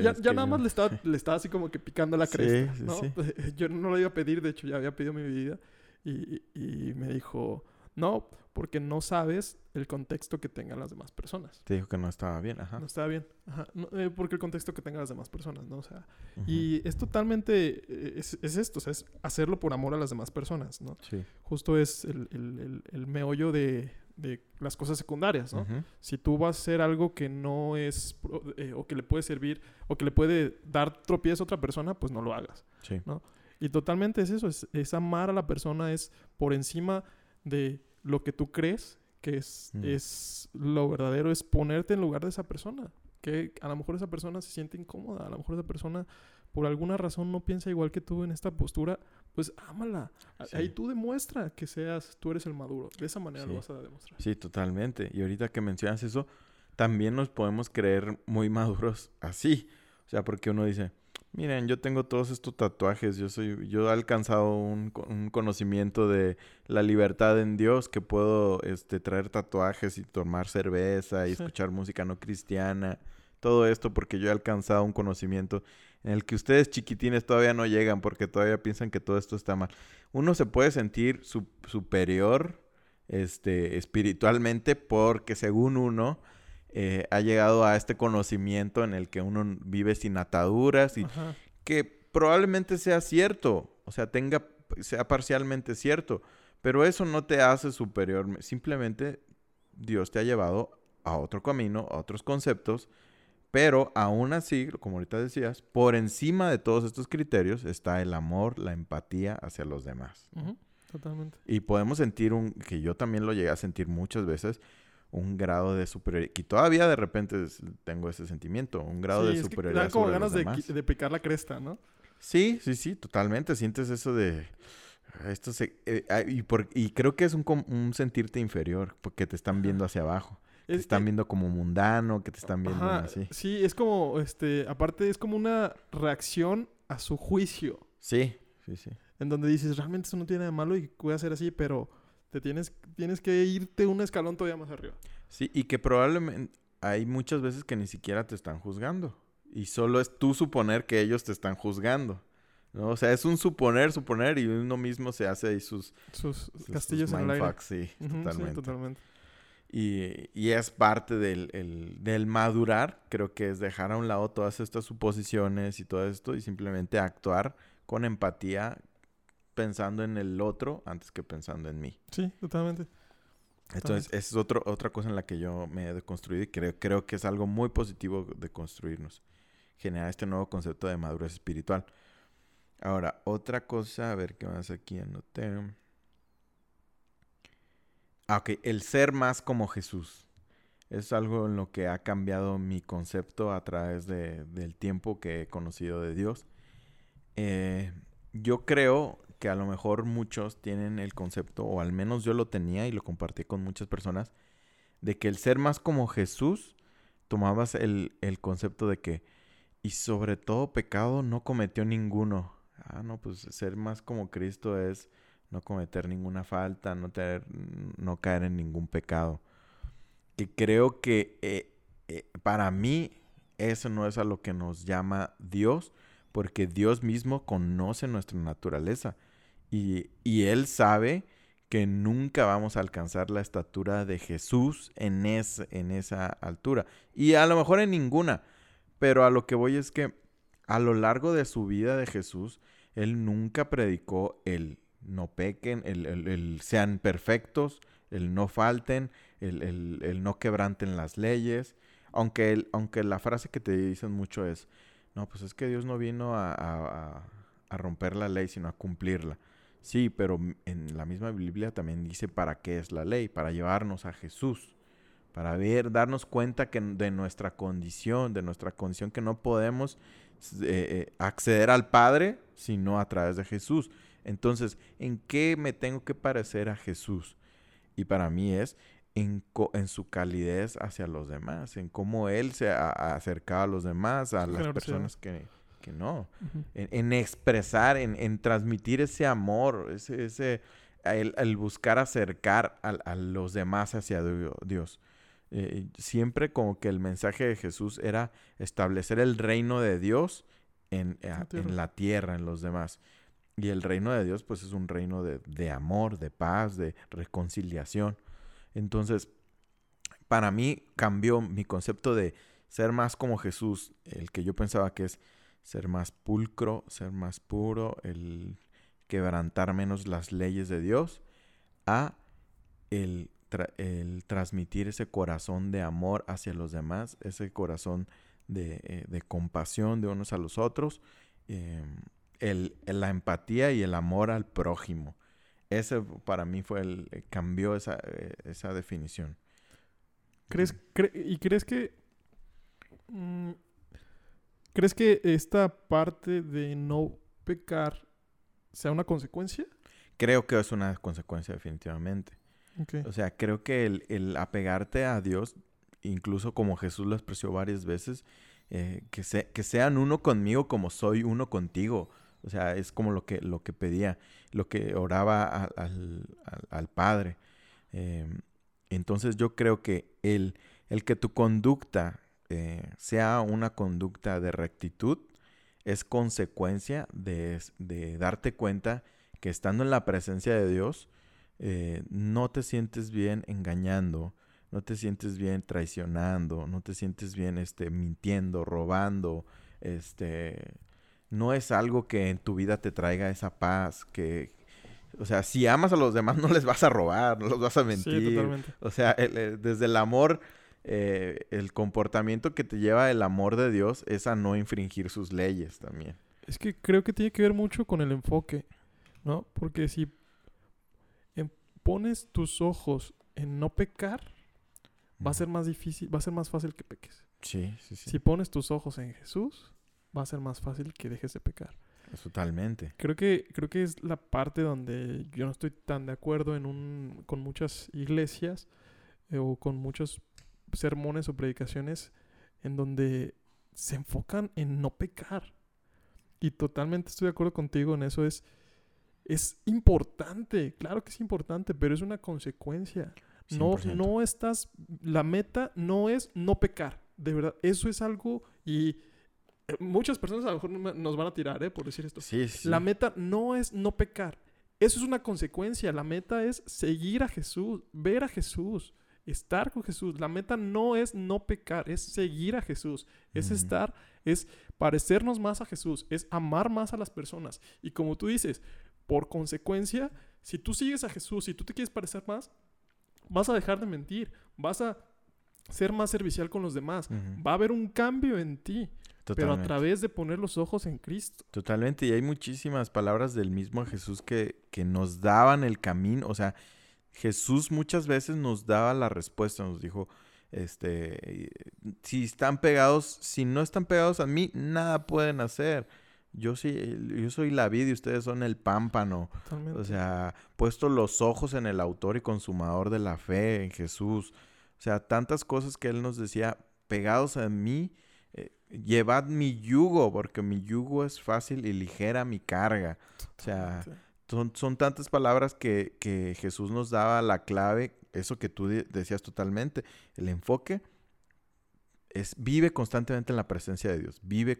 ya, nada más le estaba, le estaba así como que picando la cresta, ¿no? Yo no lo iba a pedir, de hecho ya había pedido mi bebida y, y me dijo, no, porque no sabes el contexto que tengan las demás personas. Te dijo que no estaba bien, ajá. No estaba bien, ajá. Eh, porque el contexto que tengan las demás personas, ¿no? O sea, y es totalmente, eh, es, es, esto, o sea, es hacerlo por amor a las demás personas, ¿no? Sí. Justo es el, el, el, meollo de, de, las cosas secundarias, ¿no? Si tú vas a hacer algo que no es, eh, o que le puede servir, o que le puede dar tropiezo a otra persona, pues no lo hagas, sí. ¿no? Y totalmente es eso, es, es amar a la persona, es por encima de lo que tú crees que es, mm. es lo verdadero, es ponerte en lugar de esa persona. Que a lo mejor esa persona se siente incómoda, a lo mejor esa persona por alguna razón no piensa igual que tú en esta postura, pues ámala. Ahí tú demuestra que seas, tú eres el maduro. De esa manera lo vas a demostrar. Sí, totalmente. Y ahorita que mencionas eso, también nos podemos creer muy maduros así. O sea, porque uno dice, Miren, yo tengo todos estos tatuajes, yo soy, yo he alcanzado un, conocimiento de la libertad en Dios, que puedo este, traer tatuajes y tomar cerveza y escuchar música no cristiana, todo esto porque yo he alcanzado un conocimiento en el que ustedes chiquitines todavía no llegan porque todavía piensan que todo esto está mal. Uno se puede sentir superior este, espiritualmente porque según uno eh, ha llegado a este conocimiento en el que uno vive sin ataduras y que probablemente sea cierto, o sea, tenga, sea parcialmente cierto, pero eso no te hace superior, simplemente Dios te ha llevado a otro camino, a otros conceptos, pero aún así, como ahorita decías, por encima de todos estos criterios está el amor, la empatía hacia los demás. Totalmente. Y podemos sentir un, que yo también lo llegué a sentir muchas veces, un grado de superioridad. Y todavía de repente tengo ese sentimiento, un grado de superioridad. Es como ganas de, de, picar la cresta, ¿no? Sí, sí, sí, totalmente. Sientes eso de. Esto se, eh, ah, y, por, y creo que es un, un, sentirte inferior, porque te están viendo hacia abajo. te están viendo como mundano, que te están viendo así. Sí, es como, este, aparte es como una reacción a su juicio. Sí, sí, sí. En donde dices, realmente eso no tiene nada de malo y puede ser así, pero te tienes, tienes que irte un escalón todavía más arriba. Sí, y que probablemente hay muchas veces que ni siquiera te están juzgando. Y solo es tú suponer que ellos te están juzgando. ¿no? O sea, es un suponer, suponer, y uno mismo se hace ahí sus... Sus, castillos en el aire. Sí, totalmente. Y, y, es parte del, el, del madurar, creo que es dejar a un lado todas estas suposiciones y todo esto y simplemente actuar con empatía pensando en el otro antes que pensando en mí. Sí, totalmente. Entonces, esa es otro, otra cosa en la que yo me he deconstruido y creo, creo que es algo muy positivo de construirnos. Generar este nuevo concepto de madurez espiritual. Ahora, otra cosa, a ver qué más aquí anoté. Ah, ok, el ser más como Jesús. Es algo en lo que ha cambiado mi concepto a través de, del tiempo que he conocido de Dios. Eh, yo creo que a lo mejor muchos tienen el concepto, o al menos yo lo tenía y lo compartí con muchas personas, de que el ser más como Jesús, tomabas el, el concepto de que, y sobre todo pecado, no cometió ninguno. Ah, no, pues ser más como Cristo es no cometer ninguna falta, no, tener, no caer en ningún pecado. Que creo que eh, eh, para mí eso no es a lo que nos llama Dios, porque Dios mismo conoce nuestra naturaleza. Y, Él sabe que nunca vamos a alcanzar la estatura de Jesús en, en esa altura. Y a lo mejor en ninguna. Pero a lo que voy es que a lo largo de su vida de Jesús, él nunca predicó el no pequen, el, sean perfectos, el no falten, el, no quebranten las leyes. Aunque, aunque la frase que te dicen mucho es, no, pues es que Dios no vino a, romper la ley, sino a cumplirla. Sí, pero en la misma Biblia también dice para qué es la ley, para llevarnos a Jesús, para ver, darnos cuenta que de nuestra condición, de nuestra condición que no podemos eh, eh, acceder al Padre sino a través de Jesús. Entonces, ¿en qué me tengo que parecer a Jesús? Y para mí es en, su calidez hacia los demás, en cómo Él se ha acercado a los demás, a las personas que, no, en, expresar, en, transmitir ese amor, ese, ese el, buscar acercar a, los demás hacia Dios. Eh, siempre como que el mensaje de Jesús era establecer el reino de Dios en, eh, en la tierra, en los demás. Y el reino de Dios, pues es un reino de, amor, de paz, de reconciliación. Entonces, para mí cambió mi concepto de ser más como Jesús, el que yo pensaba que es ser más pulcro, ser más puro, el quebrantar menos las leyes de Dios, a el, el transmitir ese corazón de amor hacia los demás, ese corazón de, eh, de compasión de unos a los otros. Em, el, la empatía y el amor al prójimo. Ese para mí fue el, eh, cambió esa, eh, esa definición. ¿Crees, ¿Y crees que... Mm, ¿Crees que esta parte de no pecar sea una consecuencia? Creo que es una consecuencia definitivamente. O sea, creo que el, el, apegarte a Dios, incluso como Jesús lo expresó varias veces, eh, que, que sean uno conmigo como soy uno contigo. O sea, es como lo que, lo que pedía, lo que oraba al, al, Padre. Em, entonces yo creo que el, el que tu conducta eh, sea una conducta de rectitud es consecuencia de, de, darte cuenta que estando en la presencia de Dios, eh, no te sientes bien engañando, no te sientes bien traicionando, no te sientes bien este, mintiendo, robando, este, no es algo que en tu vida te traiga esa paz, que, o sea, si amas a los demás no les vas a robar, no los vas a mentir. Sí, totalmente. O sea, desde el amor, eh, el comportamiento que te lleva el amor de Dios es a no infringir sus leyes también. Es que creo que tiene que ver mucho con el enfoque, ¿no? Porque si pones tus ojos en no pecar, va a ser más difícil, va a ser más fácil que peques. Sí, sí, sí. Si pones tus ojos en Jesús, va a ser más fácil que dejes de pecar. Totalmente. Creo que, creo que es la parte donde yo no estoy tan de acuerdo en un, con muchas iglesias eh, o con muchos sermones o predicaciones en donde se enfocan en no pecar. Y totalmente estoy de acuerdo contigo en eso. Es, es importante, claro que es importante, pero es una consecuencia. No, no estás, la meta no es no pecar, de verdad, eso es algo y eh, muchas personas a lo mejor nos van a tirar, ¿eh? Por decir esto. La meta no es no pecar, eso es una consecuencia, la meta es seguir a Jesús, ver a Jesús, estar con Jesús. La meta no es no pecar, es seguir a Jesús, es estar, es parecernos más a Jesús, es amar más a las personas. Y como tú dices, por consecuencia, si tú sigues a Jesús, si tú te quieres parecer más, vas a dejar de mentir, vas a ser más servicial con los demás, va a haber un cambio en ti. Pero a través de poner los ojos en Cristo. Totalmente. Y hay muchísimas palabras del mismo Jesús que, que nos daban el camino. O sea, Jesús muchas veces nos daba la respuesta. Nos dijo, este, si están pegados, si no están pegados a mí, nada pueden hacer. Yo sí, yo soy la vida y ustedes son el pámpano. O sea, puesto los ojos en el autor y consumador de la fe, en Jesús. O sea, tantas cosas que él nos decía, pegados a mí, eh, llevad mi yugo, porque mi yugo es fácil y ligera mi carga. O sea, son, tantas palabras que, Jesús nos daba la clave, eso que tú decías totalmente, el enfoque es vive constantemente en la presencia de Dios, vive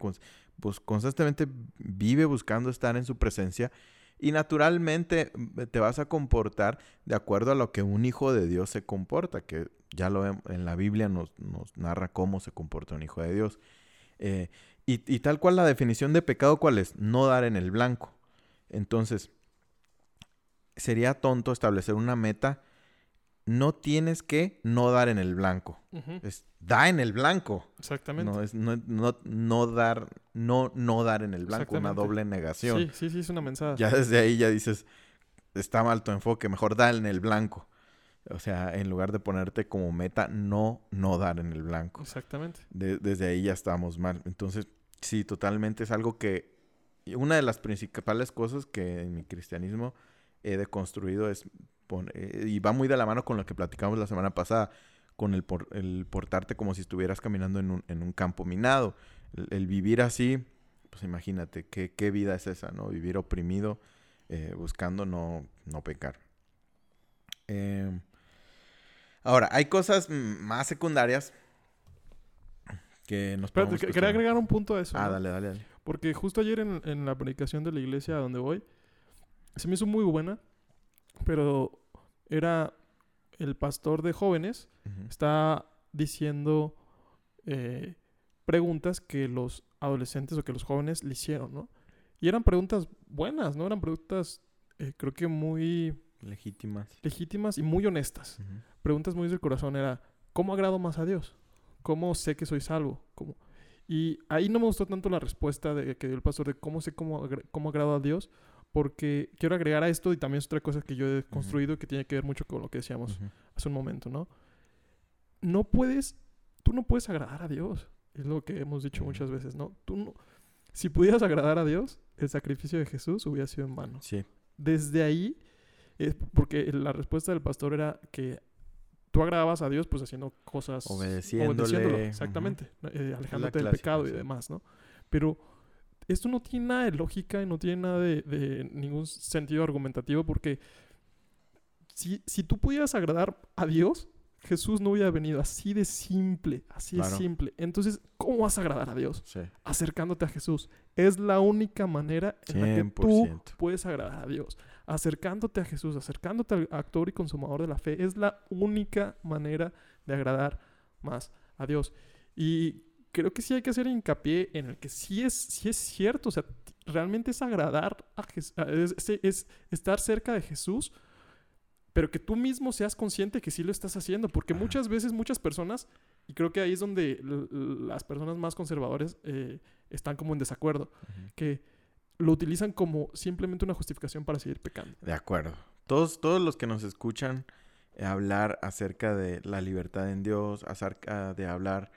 pues, constantemente vive buscando estar en su presencia y naturalmente mm, te vas a comportar de acuerdo a lo que un hijo de Dios se comporta, que ya lo en la Biblia nos, narra cómo se comporta un hijo de Dios. Eh, y tal cual la definición de pecado, ¿cuál es? No dar en el blanco. Entonces, sería tonto establecer una meta. No tienes que no dar en el blanco. Es da en el blanco. Exactamente. No es no, no, no dar, no, no dar en el blanco, una doble negación. sí, sí, sí, es una mensaje. Ya desde ahí ya dices, está mal tu enfoque, mejor da en el blanco. O sea, en lugar de ponerte como meta, no, no dar en el blanco. Exactamente. De- desde ahí ya estamos mal. Entonces, sí, totalmente es algo que... Una de las principales cosas que en mi cristianismo he deconstruido es... pon- eh, y va muy de la mano con lo que platicamos la semana pasada, con el, por- el portarte como si estuvieras caminando en un, en un campo minado. El, el vivir así, pues imagínate, ¿qué, qué vida es esa, ¿no? Vivir oprimido, eh, buscando no, no pecar. Em, ahora, hay cosas más secundarias que nos Espérate, quería agregar un punto a eso. Ah, ¿no? dale, dale, dale. Porque justo ayer en, en la predicación de la iglesia a donde voy, se me hizo muy buena, pero era el pastor de jóvenes, está diciendo eh, preguntas que los adolescentes o que los jóvenes le hicieron, ¿no? Y eran preguntas buenas, ¿no? Eran preguntas, eh, creo que muy Legítimas. legítimas y muy honestas. Preguntas muy del corazón era, ¿cómo agrado más a Dios? ¿Cómo sé que soy salvo? ¿Cómo? Y ahí no me gustó tanto la respuesta de, que dio el pastor de cómo sé cómo, agra- cómo agrado a Dios, porque quiero agregar a esto y también es otra cosa que yo he construido que tiene que ver mucho con lo que decíamos Ujú. hace un momento, ¿no? No puedes, tú no puedes agradar a Dios, es lo que hemos dicho Ujú. muchas veces, ¿no? Tú no, si pudieras agradar a Dios, el sacrificio de Jesús hubiera sido en vano. Sí. Desde ahí, es porque la respuesta del pastor era que tú agradabas a Dios pues haciendo cosas Obedeciéndole, obedeciéndolo, exactamente. Eh, alejándote del pecado y sí. demás, ¿no? Pero esto no tiene nada de lógica y no tiene nada de, de ningún sentido argumentativo porque si, si tú pudieras agradar a Dios, Jesús no hubiera venido así de simple, así de Claro. simple. Entonces, ¿cómo vas a agradar a Dios? Sí. acercándote a Jesús. Es la única manera en la que tú 100%. puedes agradar a Dios. Acercándote a Jesús, acercándote al actor y consumador de la fe, es la única manera de agradar más a Dios. Y creo que sí hay que hacer hincapié en el que sí es, sí es cierto, o sea, realmente es agradar a Jesús, es, es- es estar cerca de Jesús, pero que tú mismo seas consciente que sí lo estás haciendo, porque Ajá. muchas veces muchas personas, y creo que ahí es donde las personas más conservadoras eh, están como en desacuerdo, que lo utilizan como simplemente una justificación para seguir pecando. De acuerdo. Todos, todos los que nos escuchan eh, hablar acerca de la libertad en Dios, acerca de hablar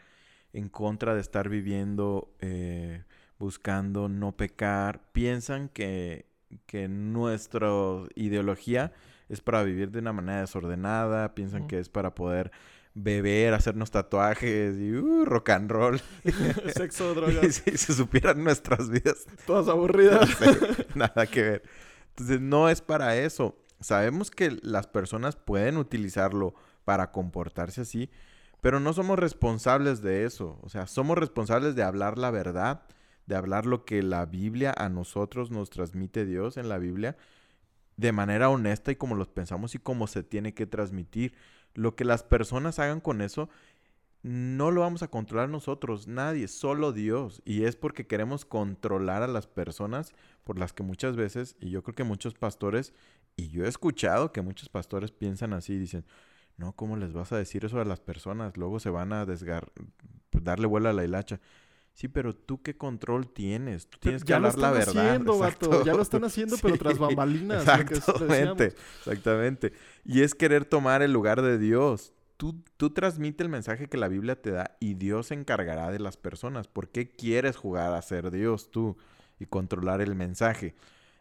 en contra de estar viviendo, eh, buscando no pecar, piensan que, que nuestra ideología es para vivir de una manera desordenada, piensan que es para poder beber, hacernos tatuajes y uh, rock and roll. Sexo, Y drogas, si se supieran nuestras vidas, todas aburridas. Nada que ver. Entonces, no es para eso. Sabemos que las personas pueden utilizarlo para comportarse así, pero no somos responsables de eso. O sea, somos responsables de hablar la verdad, de hablar lo que la Biblia a nosotros nos transmite Dios en la Biblia de manera honesta y como los pensamos y como se tiene que transmitir. Lo que las personas hagan con eso no lo vamos a controlar nosotros, nadie, solo Dios. Y es porque queremos controlar a las personas por las que muchas veces, y yo creo que muchos pastores, y yo he escuchado que muchos pastores piensan así, dicen, no, ¿cómo les vas a decir eso a las personas? Luego se van a desgar darle vuela a la hilacha. Sí, pero tú qué control tienes? Tú tienes que ya lo hablar la están verdad. haciendo, vato. Ya lo están haciendo, pero tras bambalinas. es- Exactamente, exactamente. Y es querer tomar el lugar de Dios. Tú, tú transmite el mensaje que la Biblia te da y Dios se encargará de las personas. ¿Por qué quieres jugar a ser Dios tú y controlar el mensaje?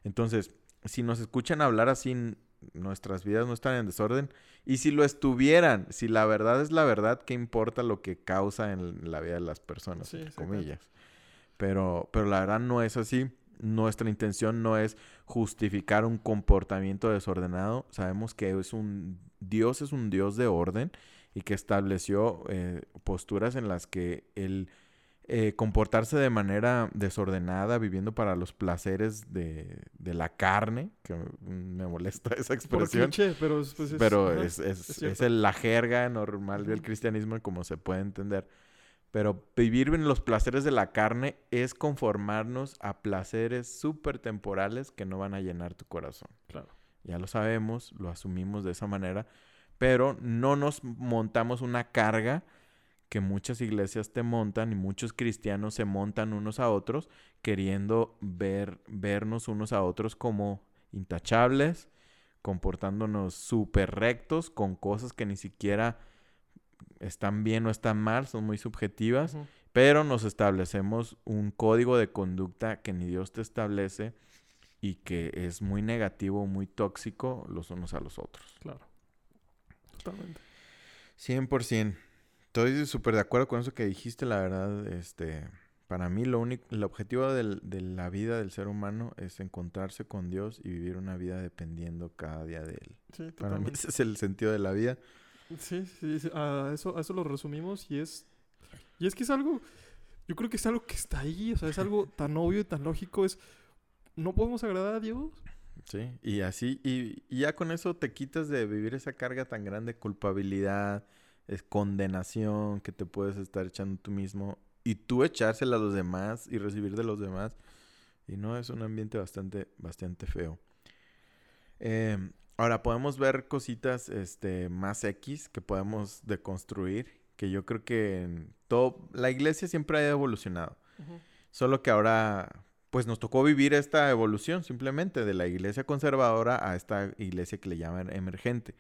Entonces, si nos escuchan hablar así, nuestras vidas no están en desorden. Y si lo estuvieran, si la verdad es la verdad, ¿qué importa lo que causa en la vida de las personas? Sí, entre exactamente. comillas. Pero, pero la verdad no es así. Nuestra intención no es justificar un comportamiento desordenado. Sabemos que es un Dios es un Dios de orden y que estableció eh, posturas en las que el eh, comportarse de manera desordenada, viviendo para los placeres de, de la carne, que me molesta esa Por expresión. cliché, pero es- pues es- Pero ajá, es, es, es el- la jerga normal del cristianismo, como se puede entender. Pero vivir en los placeres de la carne es conformarnos a placeres súper temporales que no van a llenar tu corazón. Claro. Ya lo sabemos, lo asumimos de esa manera, pero no nos montamos una carga que muchas iglesias te montan y muchos cristianos se montan unos a otros queriendo ver, vernos unos a otros como intachables, comportándonos súper rectos con cosas que ni siquiera están bien o están mal, son muy subjetivas, pero nos establecemos un código de conducta que ni Dios te establece y que es muy negativo, muy tóxico los unos a los otros. Claro. Totalmente. 100%. Estoy súper de acuerdo con eso que dijiste, la verdad, este, para mí lo único, el objetivo del- de la vida del ser humano es encontrarse con Dios y vivir una vida dependiendo cada día de Él. Sí, Para mí ese es el sentido de la vida. Sí, sí, sí, a eso, a eso lo resumimos y es... Y es que es algo... Yo creo que es algo que está ahí, o sea, es algo tan obvio y tan lógico, es... No podemos agradar a Dios. Sí, y así, y, y ya con eso te quitas de vivir esa carga tan grande, culpabilidad, es condenación que te puedes estar echando tú mismo y tú echársela a los demás y recibir de los demás. Y no, es un ambiente bastante, bastante feo. Eh, ahora, podemos ver cositas este, más X que podemos deconstruir, que yo creo que en todo, la iglesia siempre ha evolucionado. Solo que ahora, pues nos tocó vivir esta evolución simplemente de la iglesia conservadora a esta iglesia que le llaman emergente.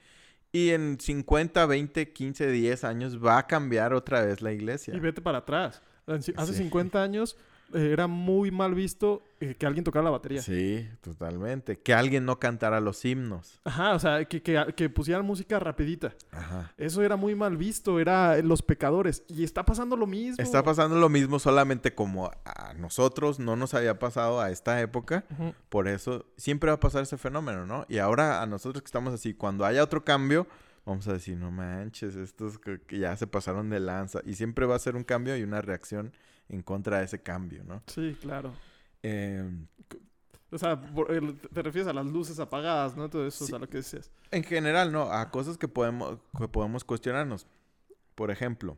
Y en 50, 20, 15, 10 años va a cambiar otra vez la iglesia. Y vete para atrás. Hace Sí. 50 años era muy mal visto eh, que alguien tocara la batería. Sí, totalmente. Que alguien no cantara los himnos. Ajá, o sea, que, que, que pusieran música rapidita. Ajá. Eso era muy mal visto, era los pecadores. Y está pasando lo mismo. Está pasando lo mismo solamente como a nosotros no nos había pasado a esta época. Por eso siempre va a pasar ese fenómeno, ¿no? Y ahora a nosotros que estamos así, cuando haya otro cambio, vamos a decir, no manches, estos que ya se pasaron de lanza. Y siempre va a ser un cambio y una reacción en contra de ese cambio, ¿no? Sí, claro. Eh, O sea, te refieres a las luces apagadas, ¿no? Todo eso, Sí. o sea, lo que decías. en general, ¿no? A cosas que podemos, que podemos cuestionarnos. Por ejemplo,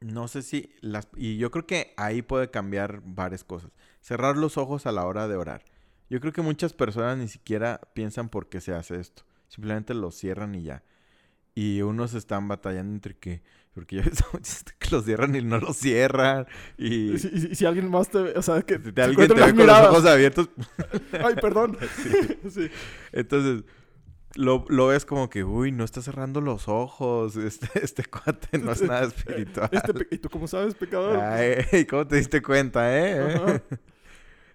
no sé si las... Y yo creo que ahí puede cambiar varias cosas. Cerrar los ojos a la hora de orar. Yo creo que muchas personas ni siquiera piensan por qué se hace esto. Simplemente lo cierran y ya. Y unos están batallando entre que... Porque yo he visto muchos que los cierran y no los cierran. Y... Si, si- si alguien más te ve, o sea, que se alguien te ve con los ojos abiertos. Ay, perdón. sí. Entonces, lo, lo ves como que, uy, no está cerrando los ojos. Este, este cuate no es nada espiritual. Este ¿Y tú cómo sabes, pecador? Ay, ¿cómo te diste cuenta, eh?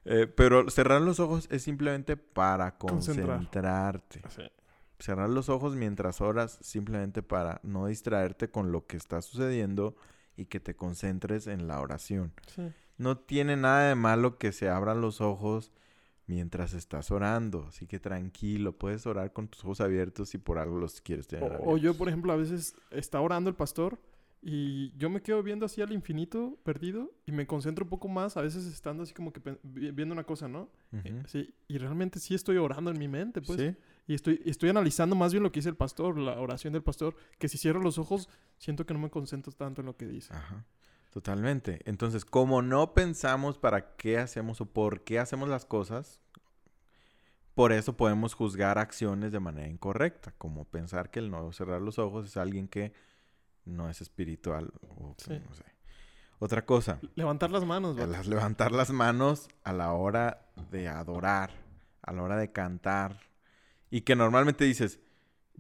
Eh, Pero cerrar los ojos es simplemente para Concentrar. concentrarte. Sí. Cerrar los ojos mientras oras simplemente para no distraerte con lo que está sucediendo y que te concentres en la oración. sí. No tiene nada de malo que se abran los ojos mientras estás orando. Así que tranquilo, puedes orar con tus ojos abiertos si por algo los quieres tener O, o yo, por ejemplo, a veces está orando el pastor y yo me quedo viendo así al infinito, perdido, y me concentro un poco más, a veces estando así como que viendo una cosa, ¿no? Ujú. Sí, y realmente sí estoy orando en mi mente, pues. Sí, Y estoy, estoy analizando más bien lo que dice el pastor, la oración del pastor, que si cierro los ojos, siento que no me concentro tanto en lo que dice. Ajá. Totalmente. Entonces, como no pensamos para qué hacemos o por qué hacemos las cosas, por eso podemos juzgar acciones de manera incorrecta, como pensar que el no cerrar los ojos es alguien que no es espiritual o que Sí. no sé. Otra cosa, Levantar las manos, las- levantar las manos a la hora de adorar, a la hora de cantar y que normalmente dices,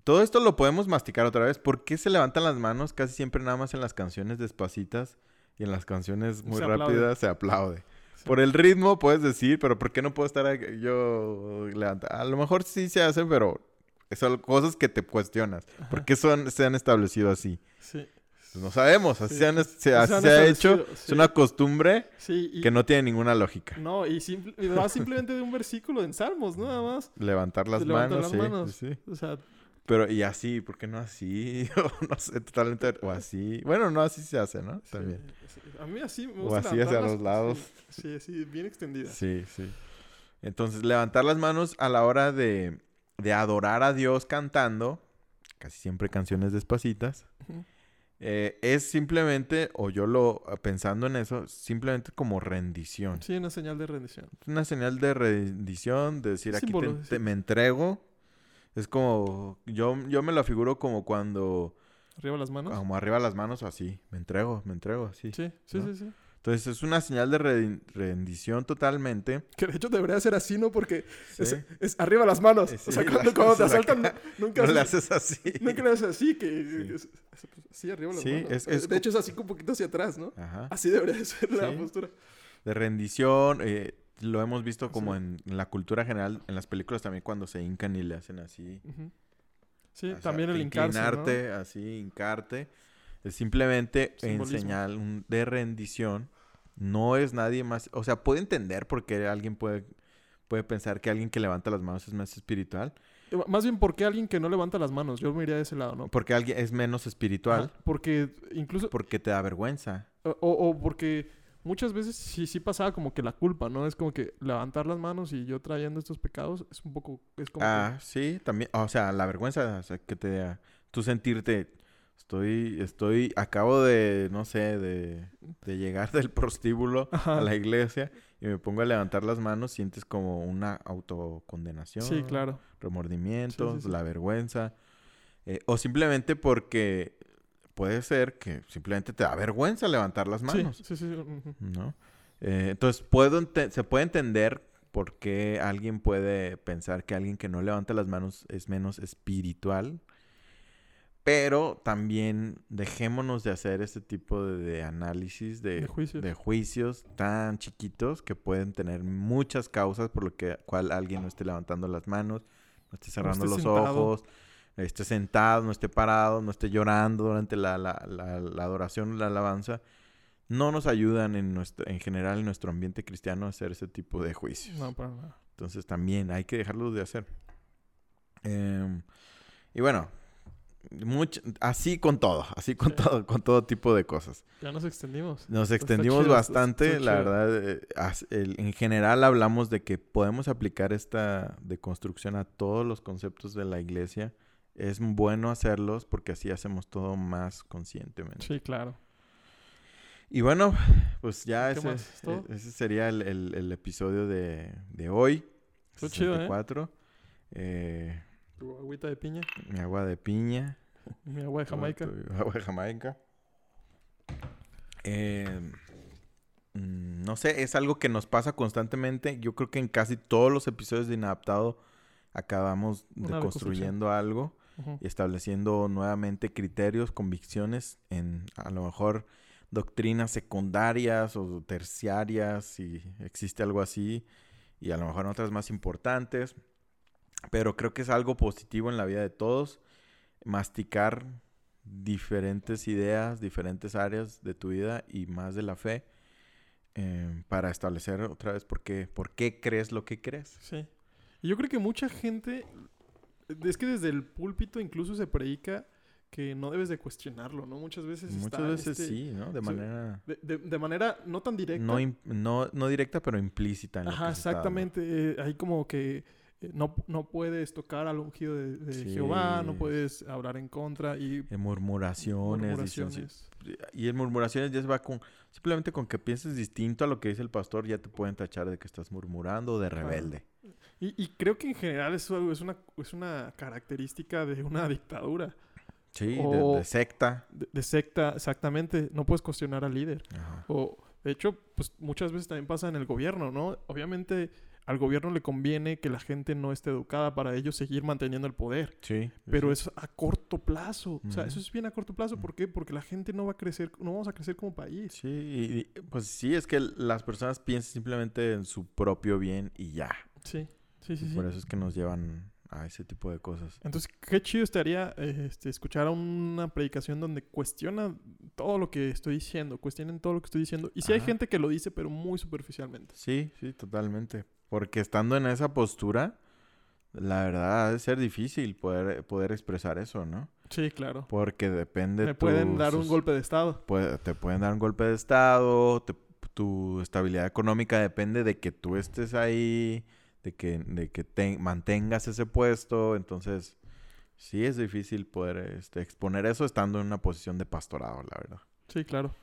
todo esto lo podemos masticar otra vez. ¿Por qué se levantan las manos casi siempre nada más en las canciones despacitas y en las canciones muy Se aplaude. rápidas se aplaude? Sí. Por el ritmo puedes decir, pero ¿por qué no puedo estar yo levantando? A lo mejor sí se hace, pero son cosas que te cuestionas. ¿Por qué son, se han establecido así? Sí, Pues no sabemos, así Sí. se, han- se- Se así han se ha hecho. Es una costumbre sí. Y, que no tiene ninguna lógica. No, y, simple- y va simplemente de un versículo en Salmos, nada más. Levantar las Se levantan manos, las sí, manos. sí, sí. O sea, Pero, y así, ¿por qué no así? O no sé, totalmente, o así. Bueno, no, así se hace, ¿no? También. A mí así me O gusta así levantar hacia las- los lados. Sí, sí, así, bien extendida. Sí, sí. Entonces, levantar las manos a la hora de, de adorar a Dios cantando, casi siempre canciones despacitas, Ujú. Eh, es simplemente, o yo lo, pensando en eso, simplemente como rendición. Sí, una señal de rendición. Una señal de rendición, de decir, aquí te- sí. te- me entrego. Es como, yo, yo me lo figuro como cuando, Arriba las manos. como arriba las manos, así, me entrego, me entrego, así. Sí, sí, ¿no? sí, sí. Entonces es una señal de re- rendición totalmente. Que de hecho debería ser así, ¿no? Porque Sí. es, es arriba las manos. Eh, o sea, cuando, te la asaltan, ca- nunca, No le haces- así. nunca le haces así, que Sí. es, es- pues, sí, arriba las manos. es- es de hecho es así un poquito hacia atrás, ¿no? Ajá. Así debería de ser la postura. De rendición, eh, lo hemos visto como en, en la cultura general, en las películas también cuando se hincan y le hacen así. Sí, O sea, también el hincarse, ¿no? Inclinarte, así, hincarte. Es simplemente en señal de rendición. No es nadie más. O sea, puede entender por qué alguien puede, puede pensar que alguien que levanta las manos es más espiritual. Eh, Más bien, ¿por qué alguien que no levanta las manos? Yo me iría de ese lado, ¿no? Porque alguien es menos espiritual. Porque incluso... Porque te da vergüenza. O, o porque muchas veces sí, sí pasaba como que la culpa, ¿no? Es como que levantar las manos y yo trayendo estos pecados es un poco... Es como Ah, sí, también. O sea, la vergüenza, o sea, que te da. Tú sentirte. Estoy, estoy, acabo de, no sé, de, de llegar del prostíbulo Ajá. a la iglesia y me pongo a levantar las manos, sientes como una autocondenación. Sí, claro. remordimiento, Sí, sí, sí. la vergüenza. eh, o simplemente porque puede ser que simplemente te da vergüenza levantar las Sí, manos. sí, sí. ujú. ¿no? Eh, entonces, puedo se puede entender por qué alguien puede pensar que alguien que no levanta las manos es menos espiritual. Pero también dejémonos de hacer este tipo de, de análisis, de, De juicios. de juicios tan chiquitos que pueden tener muchas causas por lo que cual alguien no esté levantando las manos, no esté cerrando esté los sentado. ojos, esté sentado, no esté parado, no esté llorando durante la, la, la, la adoración, la alabanza no nos ayudan en nuestro, en general en nuestro ambiente cristiano a hacer ese tipo de juicios. No, para nada. Entonces también hay que dejarlos de hacer. Em, y bueno, much- así con todo, así con Sí. todo, con todo tipo de cosas. Ya nos extendimos. Nos extendimos chido, bastante, la verdad. eh, en general hablamos de que podemos aplicar esta deconstrucción a todos los conceptos de la iglesia. Es bueno hacerlos porque así hacemos todo más conscientemente. Sí, claro. Y bueno, pues ya ¿Qué ese, e- ese sería el, el- el episodio de, de hoy. Estuvo chido, ¿eh? 64. Eh, Tu agüita de piña, mi agua de piña. mi agua de Jamaica. Tu- tu agua de Jamaica. Eh, mm, no sé, es algo que nos pasa constantemente. Yo creo que en casi todos los episodios de Inadaptado acabamos Una de construyendo algo y estableciendo nuevamente criterios, convicciones en a lo mejor doctrinas secundarias o terciarias, si existe algo así, y a lo mejor en otras más importantes. Pero creo que es algo positivo en la vida de todos, masticar diferentes ideas, diferentes áreas de tu vida y más de la fe eh, para establecer otra vez por qué, por qué crees lo que crees. Sí. Yo creo que mucha gente, es que desde el púlpito incluso se predica que no debes de cuestionarlo, ¿no? Muchas veces Muchas está, veces este, sí, ¿no? De manera... De, de- de manera no tan directa. No, no, no directa, pero implícita. En Ajá, exactamente. eh, ahí como que no, no puedes tocar al ungido de, de Sí. Jehová, no puedes hablar en contra y En murmuraciones. murmuraciones. Y en murmuraciones ya se va con... Simplemente con que pienses distinto a lo que dice el pastor, ya te pueden tachar de que estás murmurando o de rebelde. Y, y creo que en general eso es una, es una característica de una dictadura, Sí, de- secta. de, de secta, exactamente. No puedes cuestionar al líder. Ajá. O, de hecho, pues muchas veces también pasa en el gobierno, ¿no? Obviamente al gobierno le conviene que la gente no esté educada para ellos seguir manteniendo el poder. Sí. Pero sí. es a corto plazo. O sea, eso es bien a corto plazo. ¿Por qué? Porque la gente no va a crecer, no vamos a crecer como país. Sí, y- y, pues sí, es que las personas piensan simplemente en su propio bien y ya. Sí, sí, sí. Y sí. Por eso es que nos llevan a ese tipo de cosas. Entonces, qué chido estaría este, escuchar a una predicación donde cuestiona todo lo que estoy diciendo, cuestionen todo lo que estoy diciendo. Y si hay gente que lo dice, pero muy superficialmente. Sí, sí, totalmente. Porque estando en esa postura, la verdad ha de ser difícil poder, poder expresar eso, ¿no? Sí, claro. Porque depende Me pueden dar un golpe de estado. puede- te pueden dar un golpe de estado, te- tu estabilidad económica depende de que tú estés ahí, de que, de que te- mantengas ese puesto, entonces Sí, es difícil poder este, exponer eso estando en una posición de pastorado, la verdad. Sí, claro.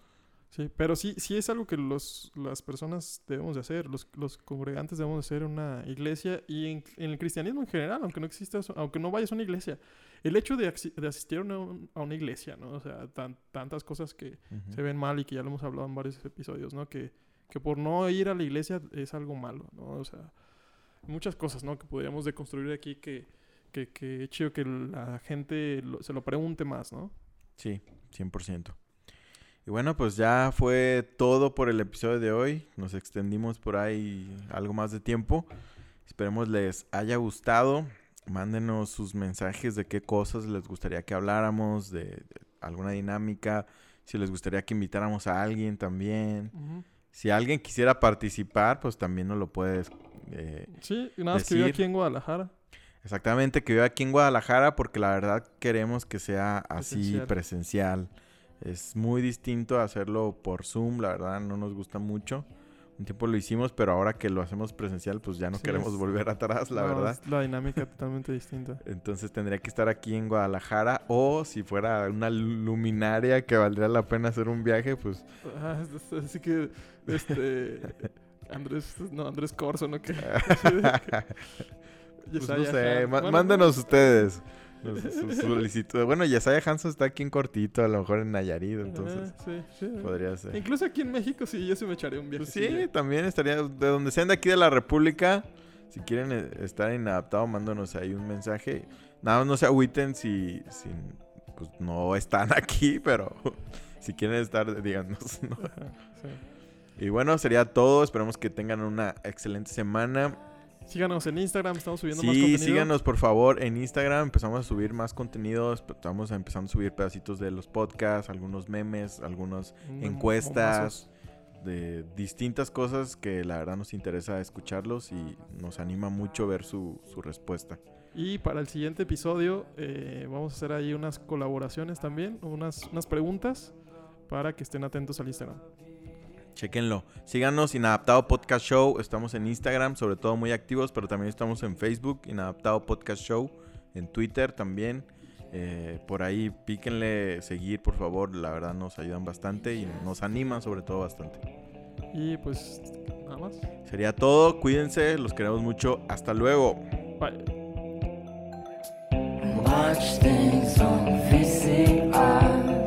Sí, pero sí, sí es algo que los, las personas debemos de hacer, los, los congregantes debemos de hacer una iglesia y en, en el cristianismo en general, aunque no exista, eso- aunque no vayas a una iglesia. El hecho de, de asistir a una, a una iglesia, ¿no? O sea, tan- tantas cosas que se ven mal y que ya lo hemos hablado en varios episodios, ¿no? Que, que por no ir a la iglesia es algo malo, ¿no? O sea, muchas cosas, ¿no? Que podríamos deconstruir aquí que, que, que chido que la gente lo- se lo pregunte más, ¿no? Sí, 100%. Y bueno, pues ya fue todo por el episodio de hoy. Nos extendimos por ahí algo más de tiempo. Esperemos les haya gustado. Mándenos sus mensajes de qué cosas les gustaría que habláramos, de, de alguna dinámica, si les gustaría que invitáramos a alguien también. Si alguien quisiera participar, pues también nos lo puedes... eh, Sí, y nada más que Decir- aquí en Guadalajara. Exactamente, que vive aquí en Guadalajara porque la verdad queremos que sea así Presencial. presencial. Es muy distinto a hacerlo por Zoom, la verdad no nos gusta mucho. Un tiempo lo hicimos, pero ahora que lo hacemos presencial, pues ya no Sí, queremos es- volver atrás, la No, verdad. es la dinámica totalmente distinta. Entonces tendría que estar aquí en Guadalajara o si fuera una luminaria que valdría la pena hacer un viaje, pues Ah, así que, este... Andrés, no, Andrés Corso, ¿no? Que, Pues no sé, bueno, mándenos ustedes su, solicitud. Bueno, Yesaya Hanson está aquí en cortito, a lo mejor en Nayarit, entonces ah, sí, sí. podría ser. Incluso aquí en México sí, yo sí me echaré un viaje. Pues sí, también estaría de donde sean de aquí de la República. Si quieren eh, estar inadaptado, mándanos ahí un mensaje. Nada más no se agüiten si, si pues, no están aquí, pero si quieren estar, díganos. ¿no? Y bueno, sería todo. Esperemos que tengan una excelente semana. Síganos en Instagram, estamos subiendo más Sí, contenido. síganos por favor en Instagram. Empezamos a subir más contenidos. Estamos empezando a subir pedacitos de los podcasts, algunos memes, algunas Mm, encuestas de distintas cosas que la verdad nos interesa escucharlos y nos anima mucho ver su, su respuesta. Y para el siguiente episodio eh, vamos a hacer ahí unas colaboraciones también, unas, unas preguntas para que estén atentos al Instagram. Chequenlo. Síganos, Inadaptado Podcast Show. Estamos en Instagram, sobre todo muy activos, pero también estamos en Facebook, Inadaptado Podcast Show. En Twitter también. Eh, por ahí píquenle seguir, por favor. La verdad nos ayudan bastante y nos animan sobre todo bastante. Y pues nada más. Sería todo. Cuídense, los queremos mucho. Hasta luego. Bye. Watch things on VCR.